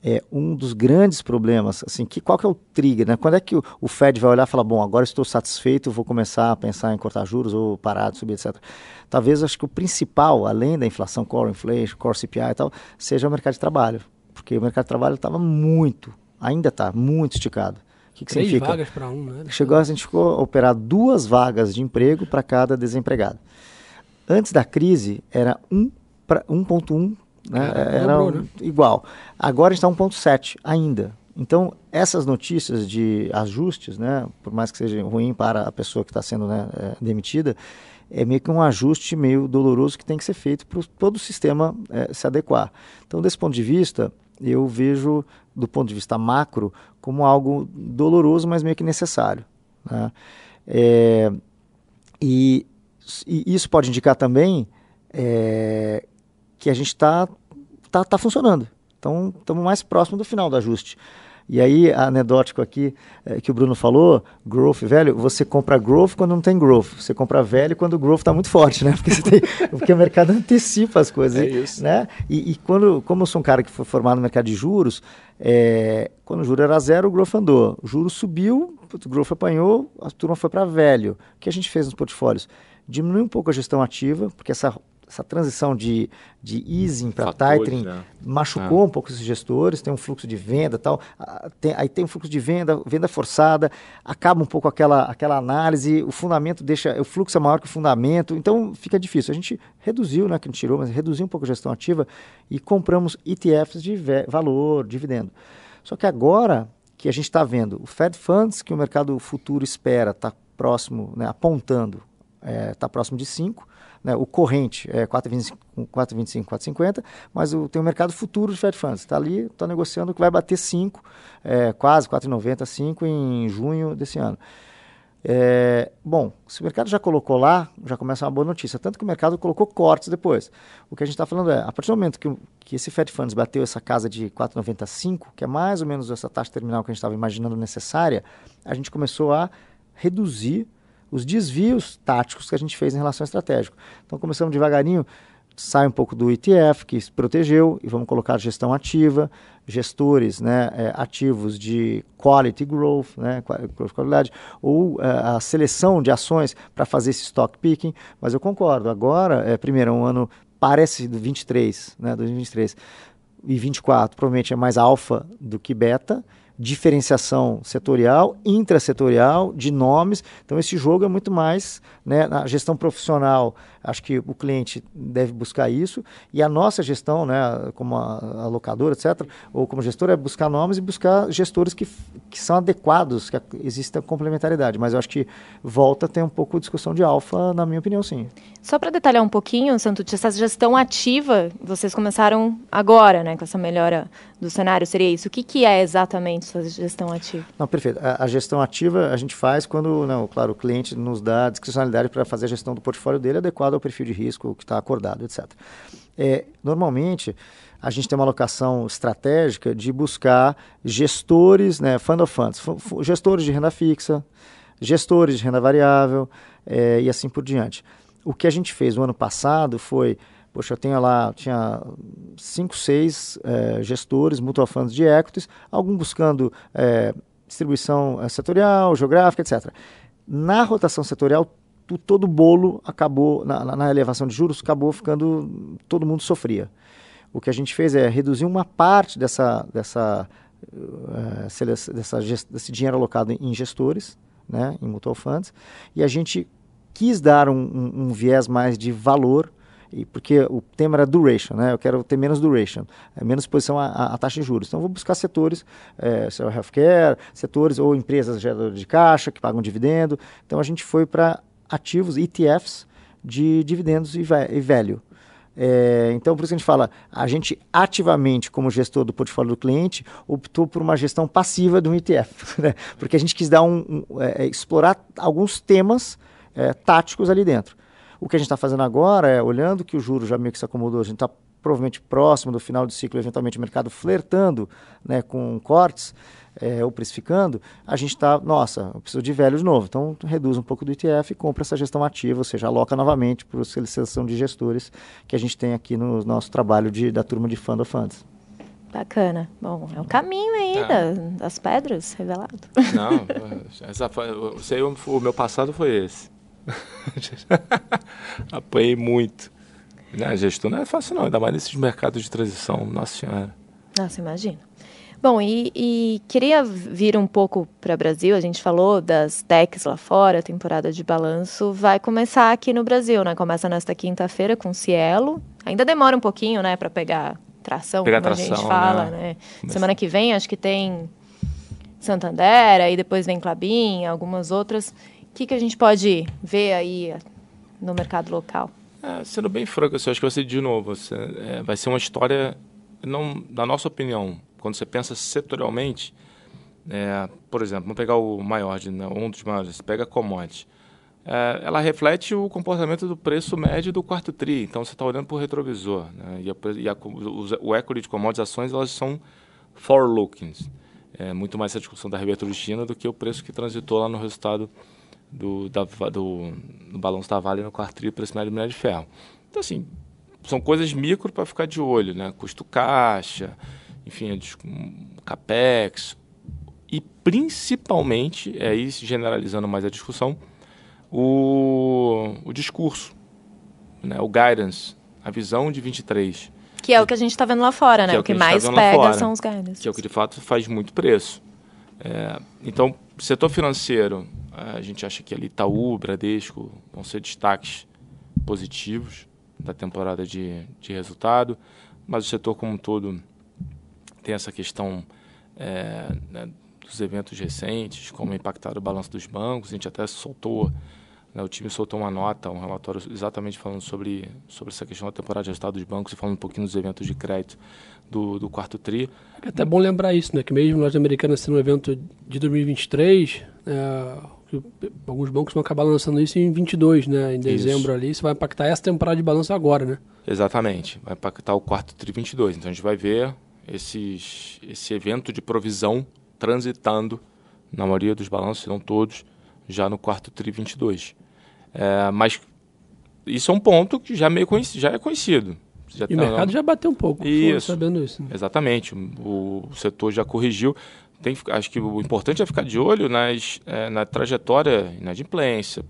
é um dos grandes problemas, assim, que, qual que é o trigger, né? Quando é que o, o Fed vai olhar e falar, bom, agora estou satisfeito, vou começar a pensar em cortar juros ou parar de subir, etc. Talvez, acho que o principal, além da inflação, core inflation, core CPI e tal, seja o mercado de trabalho, porque o mercado de trabalho estava muito, ainda está, muito esticado. O que, que Três significa? vagas para um, né? Chegou, a gente ficou a operar duas vagas de emprego para cada desempregado. Antes da crise, era 1.1 né? É, era dobrou, né? igual. Agora está 1,7 ainda. Então, essas notícias de ajustes, né, por mais que seja ruim para a pessoa que está sendo né, é, demitida, é meio que um ajuste meio doloroso que tem que ser feito para todo o sistema é, se adequar. Então, desse ponto de vista, eu vejo, do ponto de vista macro, como algo doloroso, mas meio que necessário. Né? É, e, e, isso pode indicar também é, que a gente está tá, tá funcionando. Então, estamos mais próximo do final do ajuste. E aí, anedótico aqui, é, que o Bruno falou, growth, velho, você compra growth quando não tem growth. Você compra velho quando o growth está muito forte, né? Porque, tem, porque, o mercado antecipa as coisas. É isso. Né? E, e, quando, como eu sou um cara que foi formado no mercado de juros, é, quando o juro era zero, o growth andou. O juro subiu, o growth apanhou, a turma foi para velho. O que a gente fez nos portfólios? Diminuiu um pouco a gestão ativa, porque essa essa transição de, de easing para tightening né? machucou é. um pouco esses gestores, tem um fluxo de venda tal, tem, aí tem um fluxo de venda, venda forçada, acaba um pouco aquela, aquela análise, o fundamento deixa, o fluxo é maior que o fundamento, então fica difícil. A gente reduziu, né, que gente tirou, mas reduziu um pouco a gestão ativa e compramos ETFs de valor, dividendo. Só que agora que a gente está vendo o Fed Funds, que o mercado futuro espera, está próximo, né, apontando, está é, tá próximo de 5, né, o corrente é 4,25, 4,50, mas o, tem o mercado futuro de Fed Funds. Está ali, está negociando que vai bater 5, é, quase 4,90, 5 em junho desse ano. É, bom, se o mercado já colocou lá, já começa uma boa notícia. Tanto que o mercado colocou cortes depois. O que a gente está falando é, a partir do momento que, que esse Fed Funds bateu essa casa de 4,95, que é mais ou menos essa taxa terminal que a gente estava imaginando necessária, a gente começou a reduzir os desvios táticos que a gente fez em relação ao estratégico. Então começamos devagarinho, sai um pouco do ETF, que se protegeu, e vamos colocar gestão ativa, gestores né, é, ativos de quality growth, né, qualidade, ou é, a seleção de ações para fazer esse stock picking. Mas eu concordo, agora, é, primeiro, é um ano parece do 23, né, 2023, e 24 provavelmente é mais alfa do que beta, diferenciação setorial, intrasetorial, de nomes. Então, esse jogo é muito mais né, na gestão profissional. Acho que o cliente deve buscar isso. E a nossa gestão, né, como alocadora, etc., ou como gestor, é buscar nomes e buscar gestores que, que são adequados, que exista complementaridade. Mas eu acho que volta a ter um pouco de discussão de alfa, na minha opinião, sim. Só para detalhar um pouquinho, Santucci, essa gestão ativa, vocês começaram agora, né, com essa melhora do cenário, seria isso? O que, que é exatamente essa gestão ativa? Não, perfeito. A, a gestão ativa a gente faz quando, não, claro, o cliente nos dá discricionalidade para fazer a gestão do portfólio dele adequado ao perfil de risco que está acordado, etc. É, normalmente, a gente tem uma alocação estratégica de buscar gestores, né, fund of funds, gestores de renda fixa, gestores de renda variável é, e assim por diante. O que a gente fez no ano passado foi, poxa, eu tenho lá, tinha cinco, seis é, gestores, mutual funds de equities, algum buscando é, distribuição é, setorial, geográfica, etc. Na rotação setorial, todo o bolo acabou, na, na, elevação de juros, acabou ficando, todo mundo sofria. O que a gente fez é reduzir uma parte dessa, dessa, uh, dessa desse dinheiro alocado em gestores, né, em mutual funds, e a gente quis dar um, um, um viés mais de valor, e porque o tema era duration, né? Eu quero ter menos duration, é, menos exposição à, à, taxa de juros. Então, vou buscar setores, é, healthcare, setores ou empresas geradoras de caixa que pagam dividendo. Então, a gente foi para ativos, ETFs, de dividendos e, e velho. É, então, por isso que a gente fala, a gente ativamente, como gestor do portfólio do cliente, optou por uma gestão passiva do ETF, né? porque a gente quis dar um, um é, explorar alguns temas é, táticos ali dentro. O que a gente está fazendo agora é, olhando que o juro já meio que se acomodou, a gente está provavelmente próximo do final do ciclo, eventualmente o mercado flertando né, com cortes é, ou precificando, a gente está, nossa, eu preciso de velho de novo. Então, reduz um pouco do ETF e compra essa gestão ativa, ou seja, aloca novamente para a seleção de gestores que a gente tem aqui no nosso trabalho de, da turma de Fund of Funds. Bacana. Bom, é o caminho aí da, das pedras revelado. Não, essa foi, sei, o, o meu passado foi esse. Apanhei muito. A gestão não é fácil, não, ainda mais nesses mercados de transição. Nossa Senhora. Nossa, imagina. Bom, e, e, queria vir um pouco para o Brasil. A gente falou das techs lá fora, a temporada de balanço vai começar aqui no Brasil, né? Começa nesta quinta-feira com Cielo. Ainda demora um pouquinho, né, para pegar tração, pegar como tração, a gente fala, né? né? Semana que vem acho que tem Santander, aí depois vem Clabin, algumas outras. O que, que a gente pode ver aí no mercado local? É, sendo bem franco, assim, acho que vai ser de novo. Você, é, vai ser uma história, não, na nossa opinião, quando você pensa setorialmente, é, por exemplo, vamos pegar o maior, né, um dos maiores, pega a commodity. É, ela reflete o comportamento do preço médio do quarto tri. Então você está olhando para o retrovisor. Né, e, a, e a, o, o equity de commodities ações elas são forward-looking. é, muito mais essa discussão da reabertura de China do que o preço que transitou lá no resultado do, da, do, do balanço da Vale no quarto tri esse minério de minério de ferro. Então, assim, são coisas micro para ficar de olho, né? Custo caixa, enfim, capex, e principalmente, é aí generalizando mais a discussão, o, o discurso, né? o guidance, a visão de 23. Que é o que a gente está vendo lá fora, né? Que é o que, que tá mais tá pega fora, são os guidance. Que é o que de fato faz muito preço. É, então, setor financeiro, a gente acha que ali Itaú, Bradesco vão ser destaques positivos da temporada de, de resultado, mas o setor como um todo tem essa questão é, né, dos eventos recentes, como impactaram o balanço dos bancos. A gente até soltou, né, o time soltou uma nota, um relatório exatamente falando sobre, sobre essa questão da temporada de resultado dos bancos e falando um pouquinho dos eventos de crédito do, do quarto TRI. É até bom lembrar isso, né, que mesmo nós americanos sendo um evento de 2023, é, alguns bancos vão acabar lançando isso em 22, né, em dezembro isso. ali. Isso vai impactar essa temporada de balanço agora, né? Exatamente, vai impactar o quarto TRI 22. Então a gente vai ver esses, esse evento de provisão transitando, na maioria dos balanços, se não todos, já no quarto TRI 22. É, mas isso é um ponto que já, meio conhecido, já é conhecido. Já e tá, o mercado já bateu um pouco, isso, sabendo isso. Né? Exatamente, o, o, setor já corrigiu. Tem, acho que o importante é ficar de olho nas, é, na trajetória inadimplência,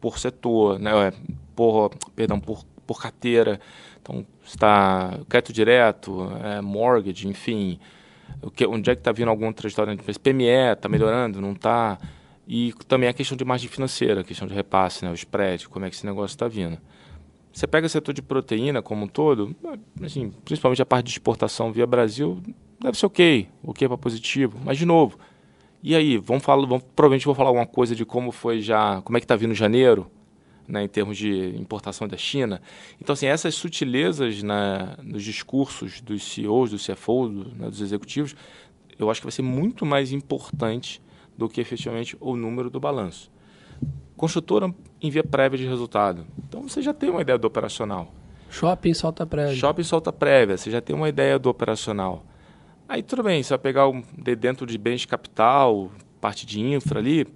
por setor, né, é, por, perdão, por, por carteira. Então, está crédito direto, é, mortgage, enfim, o que, onde é que está vindo alguma trajetória de PME, está melhorando, não está? E também a questão de margem financeira, a questão de repasse, né, o spread, como é que esse negócio está vindo. Você pega o setor de proteína como um todo, assim, principalmente a parte de exportação via Brasil, deve ser ok, ok para positivo, mas de novo, e aí, vamos falar, vamos, provavelmente vou falar alguma coisa de como foi já, como é que está vindo janeiro, né, em termos de importação da China. Então, assim, essas sutilezas na, nos discursos dos CEOs, dos CFOs, do, né, dos executivos, eu acho que vai ser muito mais importante do que efetivamente o número do balanço. Construtora envia prévia de resultado. Então, você já tem uma ideia do operacional. Shopping solta prévia. Shopping solta prévia, você já tem uma ideia do operacional. Aí tudo bem, você vai pegar um, de dentro de bens de capital, parte de infra ali,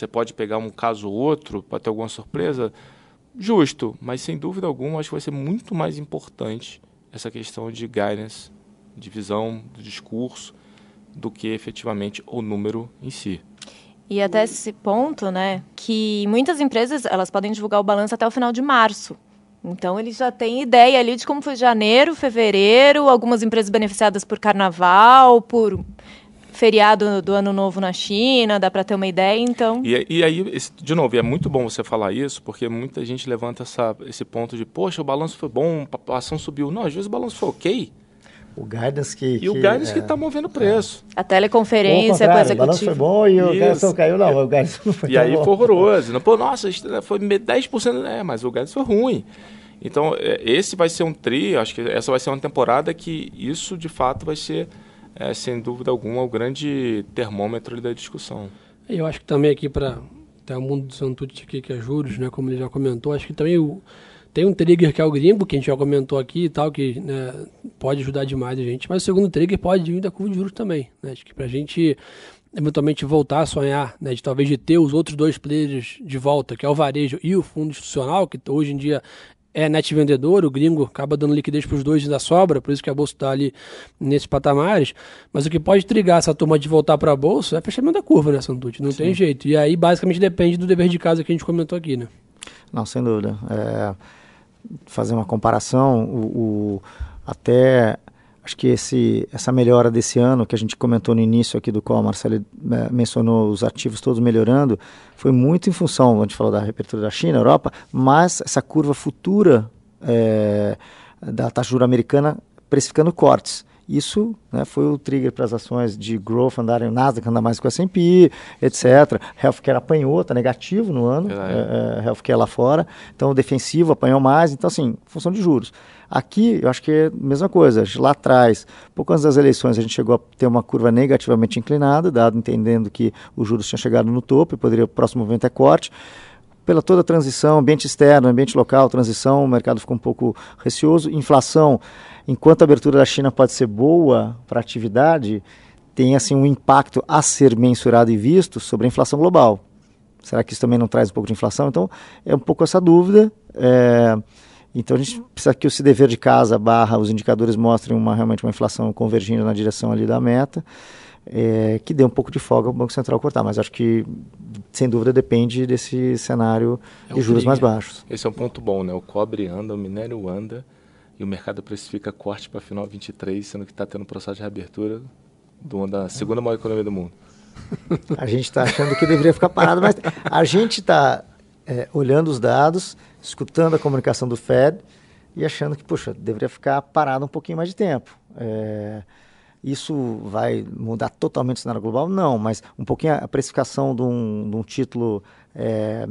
você pode pegar um caso ou outro, pode ter alguma surpresa, justo, mas sem dúvida alguma acho que vai ser muito mais importante essa questão de guidance, de visão, do discurso, do que efetivamente o número em si. E até esse ponto, né, que muitas empresas elas podem divulgar o balanço até o final de março. Então eles já têm ideia ali de como foi janeiro, fevereiro, algumas empresas beneficiadas por carnaval, por feriado do Ano Novo na China, dá para ter uma ideia, então... E, e aí, esse, de novo, é muito bom você falar isso, porque muita gente levanta essa, esse ponto de, poxa, o balanço foi bom, a ação subiu. Não, às vezes o balanço foi ok, o guidance que. E que, o guidance é, que está movendo o preço. É. A teleconferência com o executivo. O balanço foi bom e o guidance caiu, não. O guidance não foi E aí bom. foi horroroso. Não, pô, nossa, foi 10%, é, mas o guidance foi ruim. Então, é, esse vai ser um tri, acho que essa vai ser uma temporada que isso de fato vai ser é, sem dúvida alguma, o grande termômetro da discussão. Eu acho que também aqui para até o mundo do Santucci aqui, que é juros, né, como ele já comentou, acho que também o, tem um trigger que é o gringo, que a gente já comentou aqui e tal, que né, pode ajudar demais a gente, mas o segundo trigger pode vir da curva de juros também. Né? Acho que para a gente eventualmente voltar a sonhar, né, de talvez de ter os outros dois players de volta, que é o varejo e o fundo institucional, que hoje em dia é net vendedor, o gringo acaba dando liquidez para os dois e ainda sobra, por isso que a bolsa está ali nesses patamares. Mas o que pode trigar essa turma de voltar para a bolsa é fechamento da curva, né, Santucci? Não Sim. tem jeito. E aí, basicamente, depende do dever de casa que a gente comentou aqui, né? Não, sem dúvida. É, fazer uma comparação, o, o até Acho que esse, essa melhora desse ano, que a gente comentou no início aqui do qual a Marcelo é, mencionou os ativos todos melhorando, foi muito em função, a gente falou da reapertura da China, Europa, mas essa curva futura é, da taxa juros americana precificando cortes. Isso né, foi o trigger para as ações de growth andarem, o Nasdaq andar mais com o S&P, etc. Healthcare apanhou, está negativo no ano, é, é, healthcare lá fora. Então, o defensivo apanhou mais. Então, assim, função de juros. Aqui, eu acho que é a mesma coisa. Lá atrás, pouco antes das eleições, a gente chegou a ter uma curva negativamente inclinada, dado entendendo que os juros tinham chegado no topo e poderia o próximo momento é corte pela toda a transição, ambiente externo, ambiente local, transição, o mercado ficou um pouco receoso. Inflação, enquanto a abertura da China pode ser boa para atividade, tem assim um impacto a ser mensurado e visto sobre a inflação global. Será que isso também não traz um pouco de inflação? Então, é um pouco essa dúvida. É, então, a gente precisa que esse dever de casa barra os indicadores mostrem uma, realmente uma inflação convergindo na direção ali da meta, é, que dê um pouco de folga ao Banco Central cortar. Mas acho que, sem dúvida, depende desse cenário é de juros mais baixos. Esse é um ponto bom, né? O cobre anda, o minério anda, e o mercado precifica corte para final 23, sendo que está tendo processo de reabertura do, da segunda maior economia do mundo. A gente está achando que deveria ficar parado, mas a gente está é, olhando os dados, escutando a comunicação do Fed e achando que, puxa, deveria ficar parado um pouquinho mais de tempo. É, isso vai mudar totalmente o cenário global? Não, mas um pouquinho a precificação de um, de um título é,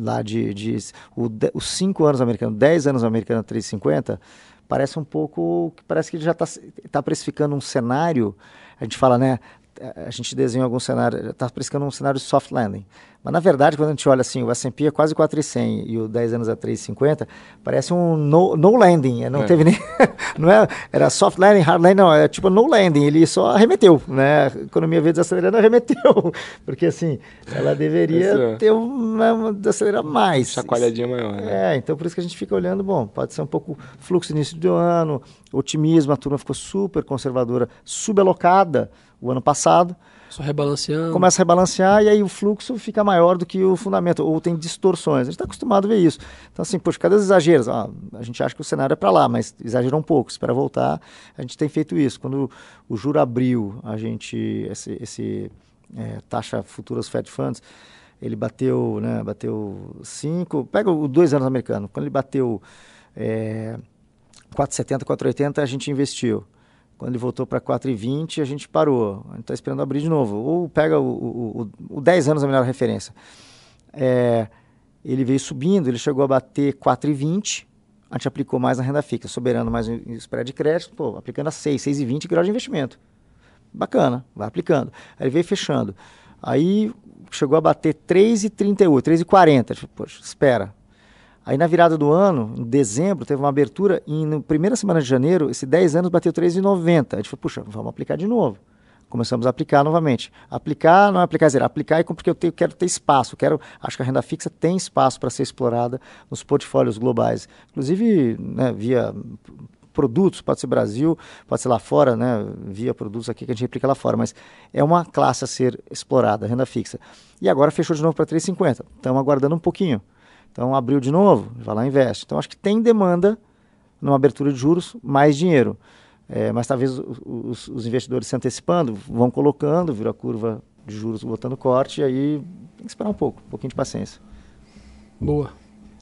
lá de, de o, os 5 anos americano, 10 anos americano 350, parece um pouco, parece que ele já está tá precificando um cenário, a gente fala, né, a gente desenha algum cenário, está precificando um cenário de soft landing. Mas, na verdade, quando a gente olha assim, o S&P é quase 4,100 e o 10 anos a 3,50, parece um no, no landing. Não é. teve nem... não é, era soft landing, hard landing, não. É tipo no landing. Ele só arremeteu, né? A economia veio desacelerando, arremeteu. Porque, assim, ela deveria é. ter uma, uma desacelerar mais. Chacoalhadinha maior, né? É, então por isso que a gente fica olhando, bom, pode ser um pouco fluxo início do ano, otimismo, a turma ficou super conservadora, subalocada o ano passado. Só rebalanceando. Começa a rebalancear e aí o fluxo fica maior do que o fundamento, ou tem distorções. A gente está acostumado a ver isso. Então, assim, poxa, cadê os exageros? Ah, a gente acha que o cenário é para lá, mas exagerou um pouco. Espera voltar. A gente tem feito isso. Quando o juro abriu, a gente, esse, esse é, taxa futuras Fed Funds, ele bateu, né, bateu 5, pega o dois anos americano, quando ele bateu é, 4,70, 4,80, a gente investiu. Quando ele voltou para 4,20, a gente parou. A gente está esperando abrir de novo. Ou pega o, o, o, o 10 anos a melhor referência. É, ele veio subindo, ele chegou a bater 4,20. A gente aplicou mais na renda fixa, soberano mais em spread de crédito, pô, aplicando a 6, 6,20 grau de investimento. Bacana, vai aplicando. Aí ele veio fechando. Aí chegou a bater 3,38, 3,40. Poxa, espera, Aí na virada do ano, em dezembro, teve uma abertura e na primeira semana de janeiro, esse 10 anos bateu 3,90. A gente falou, puxa, vamos aplicar de novo. Começamos a aplicar novamente. Aplicar não é aplicar zero, aplicar é porque eu tenho, quero ter espaço, quero, acho que a renda fixa tem espaço para ser explorada nos portfólios globais. Inclusive, né, via produtos, pode ser Brasil, pode ser lá fora, né, via produtos aqui que a gente aplica lá fora, mas é uma classe a ser explorada, renda fixa. E agora fechou de novo para 3,50. Estamos aguardando um pouquinho. Então abriu de novo, vai lá e investe. Então acho que tem demanda numa abertura de juros, mais dinheiro. É, mas talvez os, os, investidores se antecipando, vão colocando, vira a curva de juros botando corte, e aí tem que esperar um pouco, um pouquinho de paciência. Boa.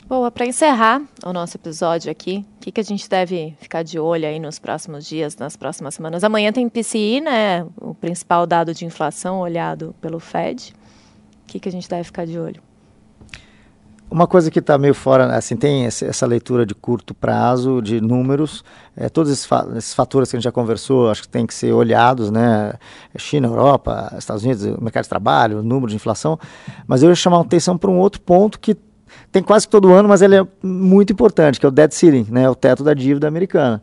Boa, para encerrar o nosso episódio aqui, o que, que a gente deve ficar de olho aí nos próximos dias, nas próximas semanas? Amanhã tem PCI, né? O principal dado de inflação olhado pelo Fed. O que, que a gente deve ficar de olho? Uma coisa que está meio fora, assim, tem essa leitura de curto prazo, de números, é, todos esses, fa esses, fatores que a gente já conversou, acho que tem que ser olhados, né? China, Europa, Estados Unidos, mercado de trabalho, número de inflação, mas eu ia chamar a atenção para um outro ponto que tem quase todo ano, mas ele é muito importante, que é o debt ceiling, né? O teto da dívida americana.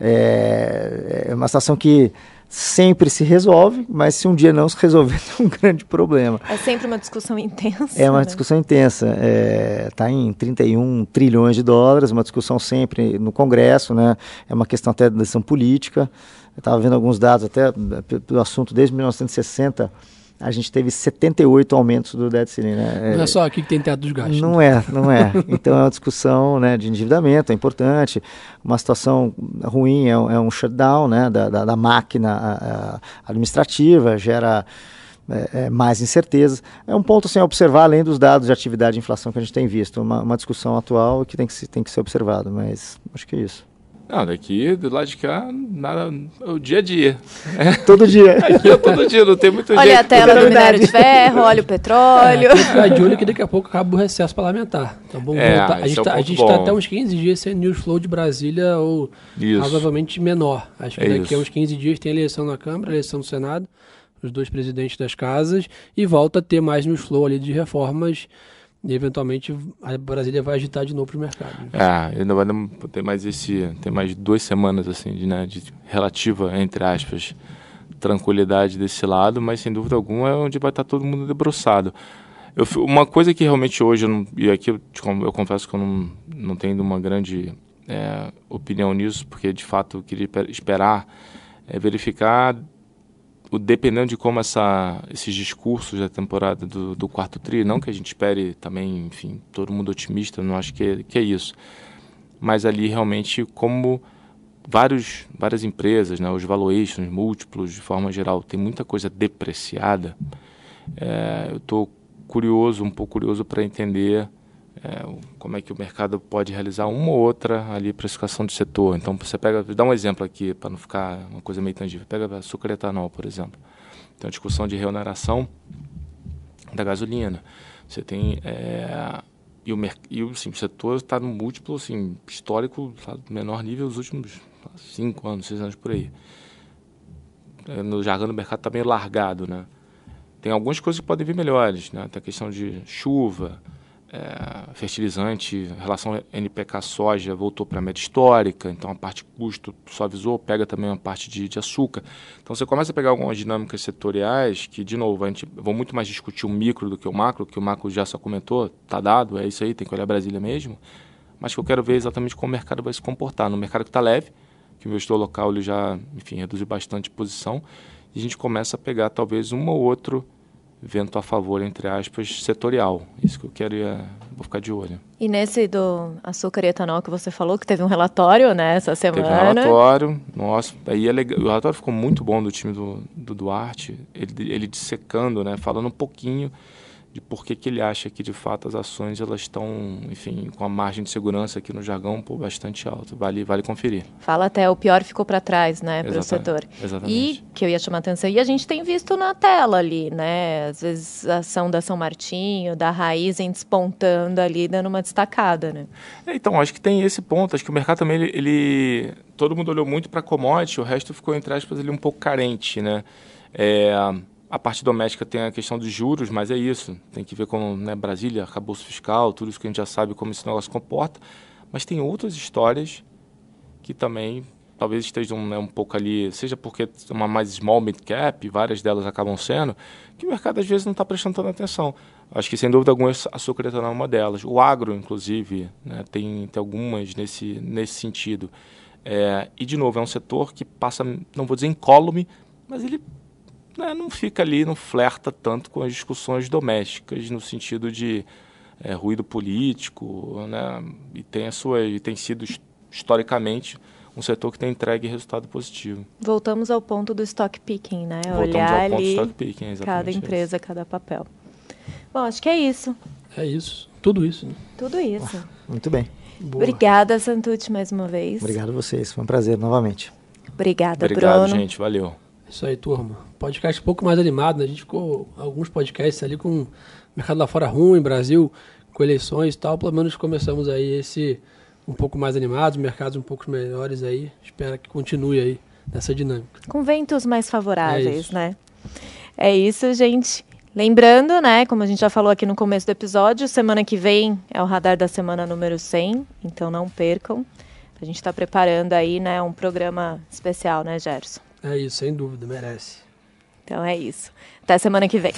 É, é uma situação que sempre se resolve, mas se um dia não se resolver, é um grande problema. É sempre uma discussão intensa. É uma né? discussão intensa. Está é, tá em 31 trilhões de dólares, uma discussão sempre no Congresso, né? é uma questão até de decisão política. Eu estava vendo alguns dados até do assunto desde 1960 a gente teve 78 aumentos do ceiling. Né? Não é só aqui que tem teto dos gastos. Não é, não é. Então é uma discussão né, de endividamento, é importante. Uma situação ruim é, é um shutdown né, da, da, da máquina a, a administrativa, gera é, é, mais incertezas. É um ponto assim, a observar, além dos dados de atividade e inflação que a gente tem visto. Uma, uma discussão atual que tem que, se, tem que ser observado, mas acho que é isso. Não, daqui do lado de cá, nada. O dia a dia. Todo dia. Aqui é todo dia, não tem muito olha jeito. Olha a tela do minério de ferro, olha o petróleo. É, ficar de olho que daqui a pouco acaba o recesso parlamentar. Então vamos é, voltar. A gente, é tá, está até uns 15 dias sem news flow de Brasília ou isso. razoavelmente menor. Acho que é daqui isso. a uns 15 dias tem eleição na Câmara, eleição no Senado, os dois presidentes das casas, e volta a ter mais news flow ali de reformas e eventualmente a Brasília vai agitar de novo para o mercado. É, ainda vai ter mais esse, tem mais duas semanas assim de, né, de relativa entre aspas tranquilidade desse lado, mas sem dúvida alguma é onde vai estar todo mundo debruçado. Eu, uma coisa que realmente hoje, eu não, e aqui eu, eu, confesso que eu não, não tenho uma grande é, opinião nisso, porque de fato eu queria esperar é, verificar, dependendo de como essa, esses discursos da temporada do, do quarto tri, não que a gente espere também, enfim, todo mundo otimista, não acho que é, que é isso, mas ali realmente como vários, várias empresas, né, os valuations múltiplos, de forma geral, tem muita coisa depreciada. É, eu estou curioso, um pouco curioso para entender é, como é que o mercado pode realizar uma ou outra ali precificação do setor. Então você pega, dá um exemplo aqui para não ficar uma coisa meio tangível. Pega açúcar e etanol, por exemplo. Tem uma discussão de reoneração da gasolina. Você tem é, e o, e o, assim, o setor está no múltiplo assim, histórico, sabe, menor nível nos últimos cinco anos, seis anos por aí. É, no jargão do mercado está meio largado, né? Tem algumas coisas que podem vir melhores, né? Tem a questão de chuva, é, fertilizante, relação NPK soja voltou para a média histórica, então a parte custo suavizou, pega também uma parte de, de, açúcar. Então você começa a pegar algumas dinâmicas setoriais que, de novo, a gente vou muito mais discutir o micro do que o macro, que o macro já só comentou, tá dado, é isso aí, tem que olhar Brasília mesmo, mas que eu quero ver exatamente como o mercado vai se comportar. No mercado que está leve, que o investidor local ele já, enfim, reduziu bastante posição, e a gente começa a pegar talvez um ou outro vento a favor, entre aspas, setorial. Isso que eu quero é, vou ficar de olho. E nesse do açúcar e etanol que você falou, que teve um relatório, né, essa semana. Teve um relatório, nossa, aí é legal. o relatório ficou muito bom do time do, do Duarte, ele, ele dissecando, né, falando um pouquinho de por que, que ele acha que de fato as ações elas estão, enfim, com a margem de segurança aqui no jargão pô, bastante alta. Vale, vale conferir. Fala até o pior ficou para trás, né, para o setor. Exatamente. E que eu ia chamar a atenção e a gente tem visto na tela ali, né, às vezes a ação da São Martinho, da Raizen despontando ali, dando uma destacada, né? É, então acho que tem esse ponto. Acho que o mercado também ele, ele todo mundo olhou muito para commodity, o resto ficou entre aspas ele um pouco carente, né? É, a parte doméstica tem a questão dos juros, mas é isso. Tem que ver com né, Brasília, arcabouço fiscal, tudo isso que a gente já sabe como esse negócio comporta. Mas tem outras histórias que também talvez estejam né, um pouco ali, seja porque uma mais small mid cap, várias delas acabam sendo, que o mercado às vezes não está prestando tanta atenção. Acho que sem dúvida alguma a sucretanol é uma delas. O agro, inclusive, né, tem, tem algumas nesse, nesse sentido. É, e, de novo, é um setor que passa, não vou dizer incólume, mas ele né, não fica ali, não flerta tanto com as discussões domésticas, no sentido de é, ruído político, né, e tem, a sua, e tem sido historicamente um setor que tem entregue resultado positivo. Voltamos ao ponto do stock picking, né? Voltamos Olhar ao ponto ali do stock picking, cada empresa, isso. cada papel. Bom, acho que é isso. É isso. Tudo isso. Né? Tudo isso. Oh, muito bem. Boa. Obrigada, Santucci, mais uma vez. Obrigado a vocês. Foi um prazer novamente. Obrigada, Obrigado, Bruno. gente. Valeu. Isso aí, turma. Podcast um pouco mais animado, né? A gente ficou alguns podcasts ali com o mercado lá fora ruim, Brasil, com eleições e tal. Pelo menos começamos aí esse um pouco mais animados, mercados um pouco melhores aí. Espero que continue aí nessa dinâmica. Com ventos mais favoráveis, é né? É isso, gente. Lembrando, né, como a gente já falou aqui no começo do episódio, semana que vem é o radar da semana número 100, então não percam. A gente está preparando aí, né, um programa especial, né, Gerson? É isso, sem dúvida, merece. Então é isso. Até semana que vem.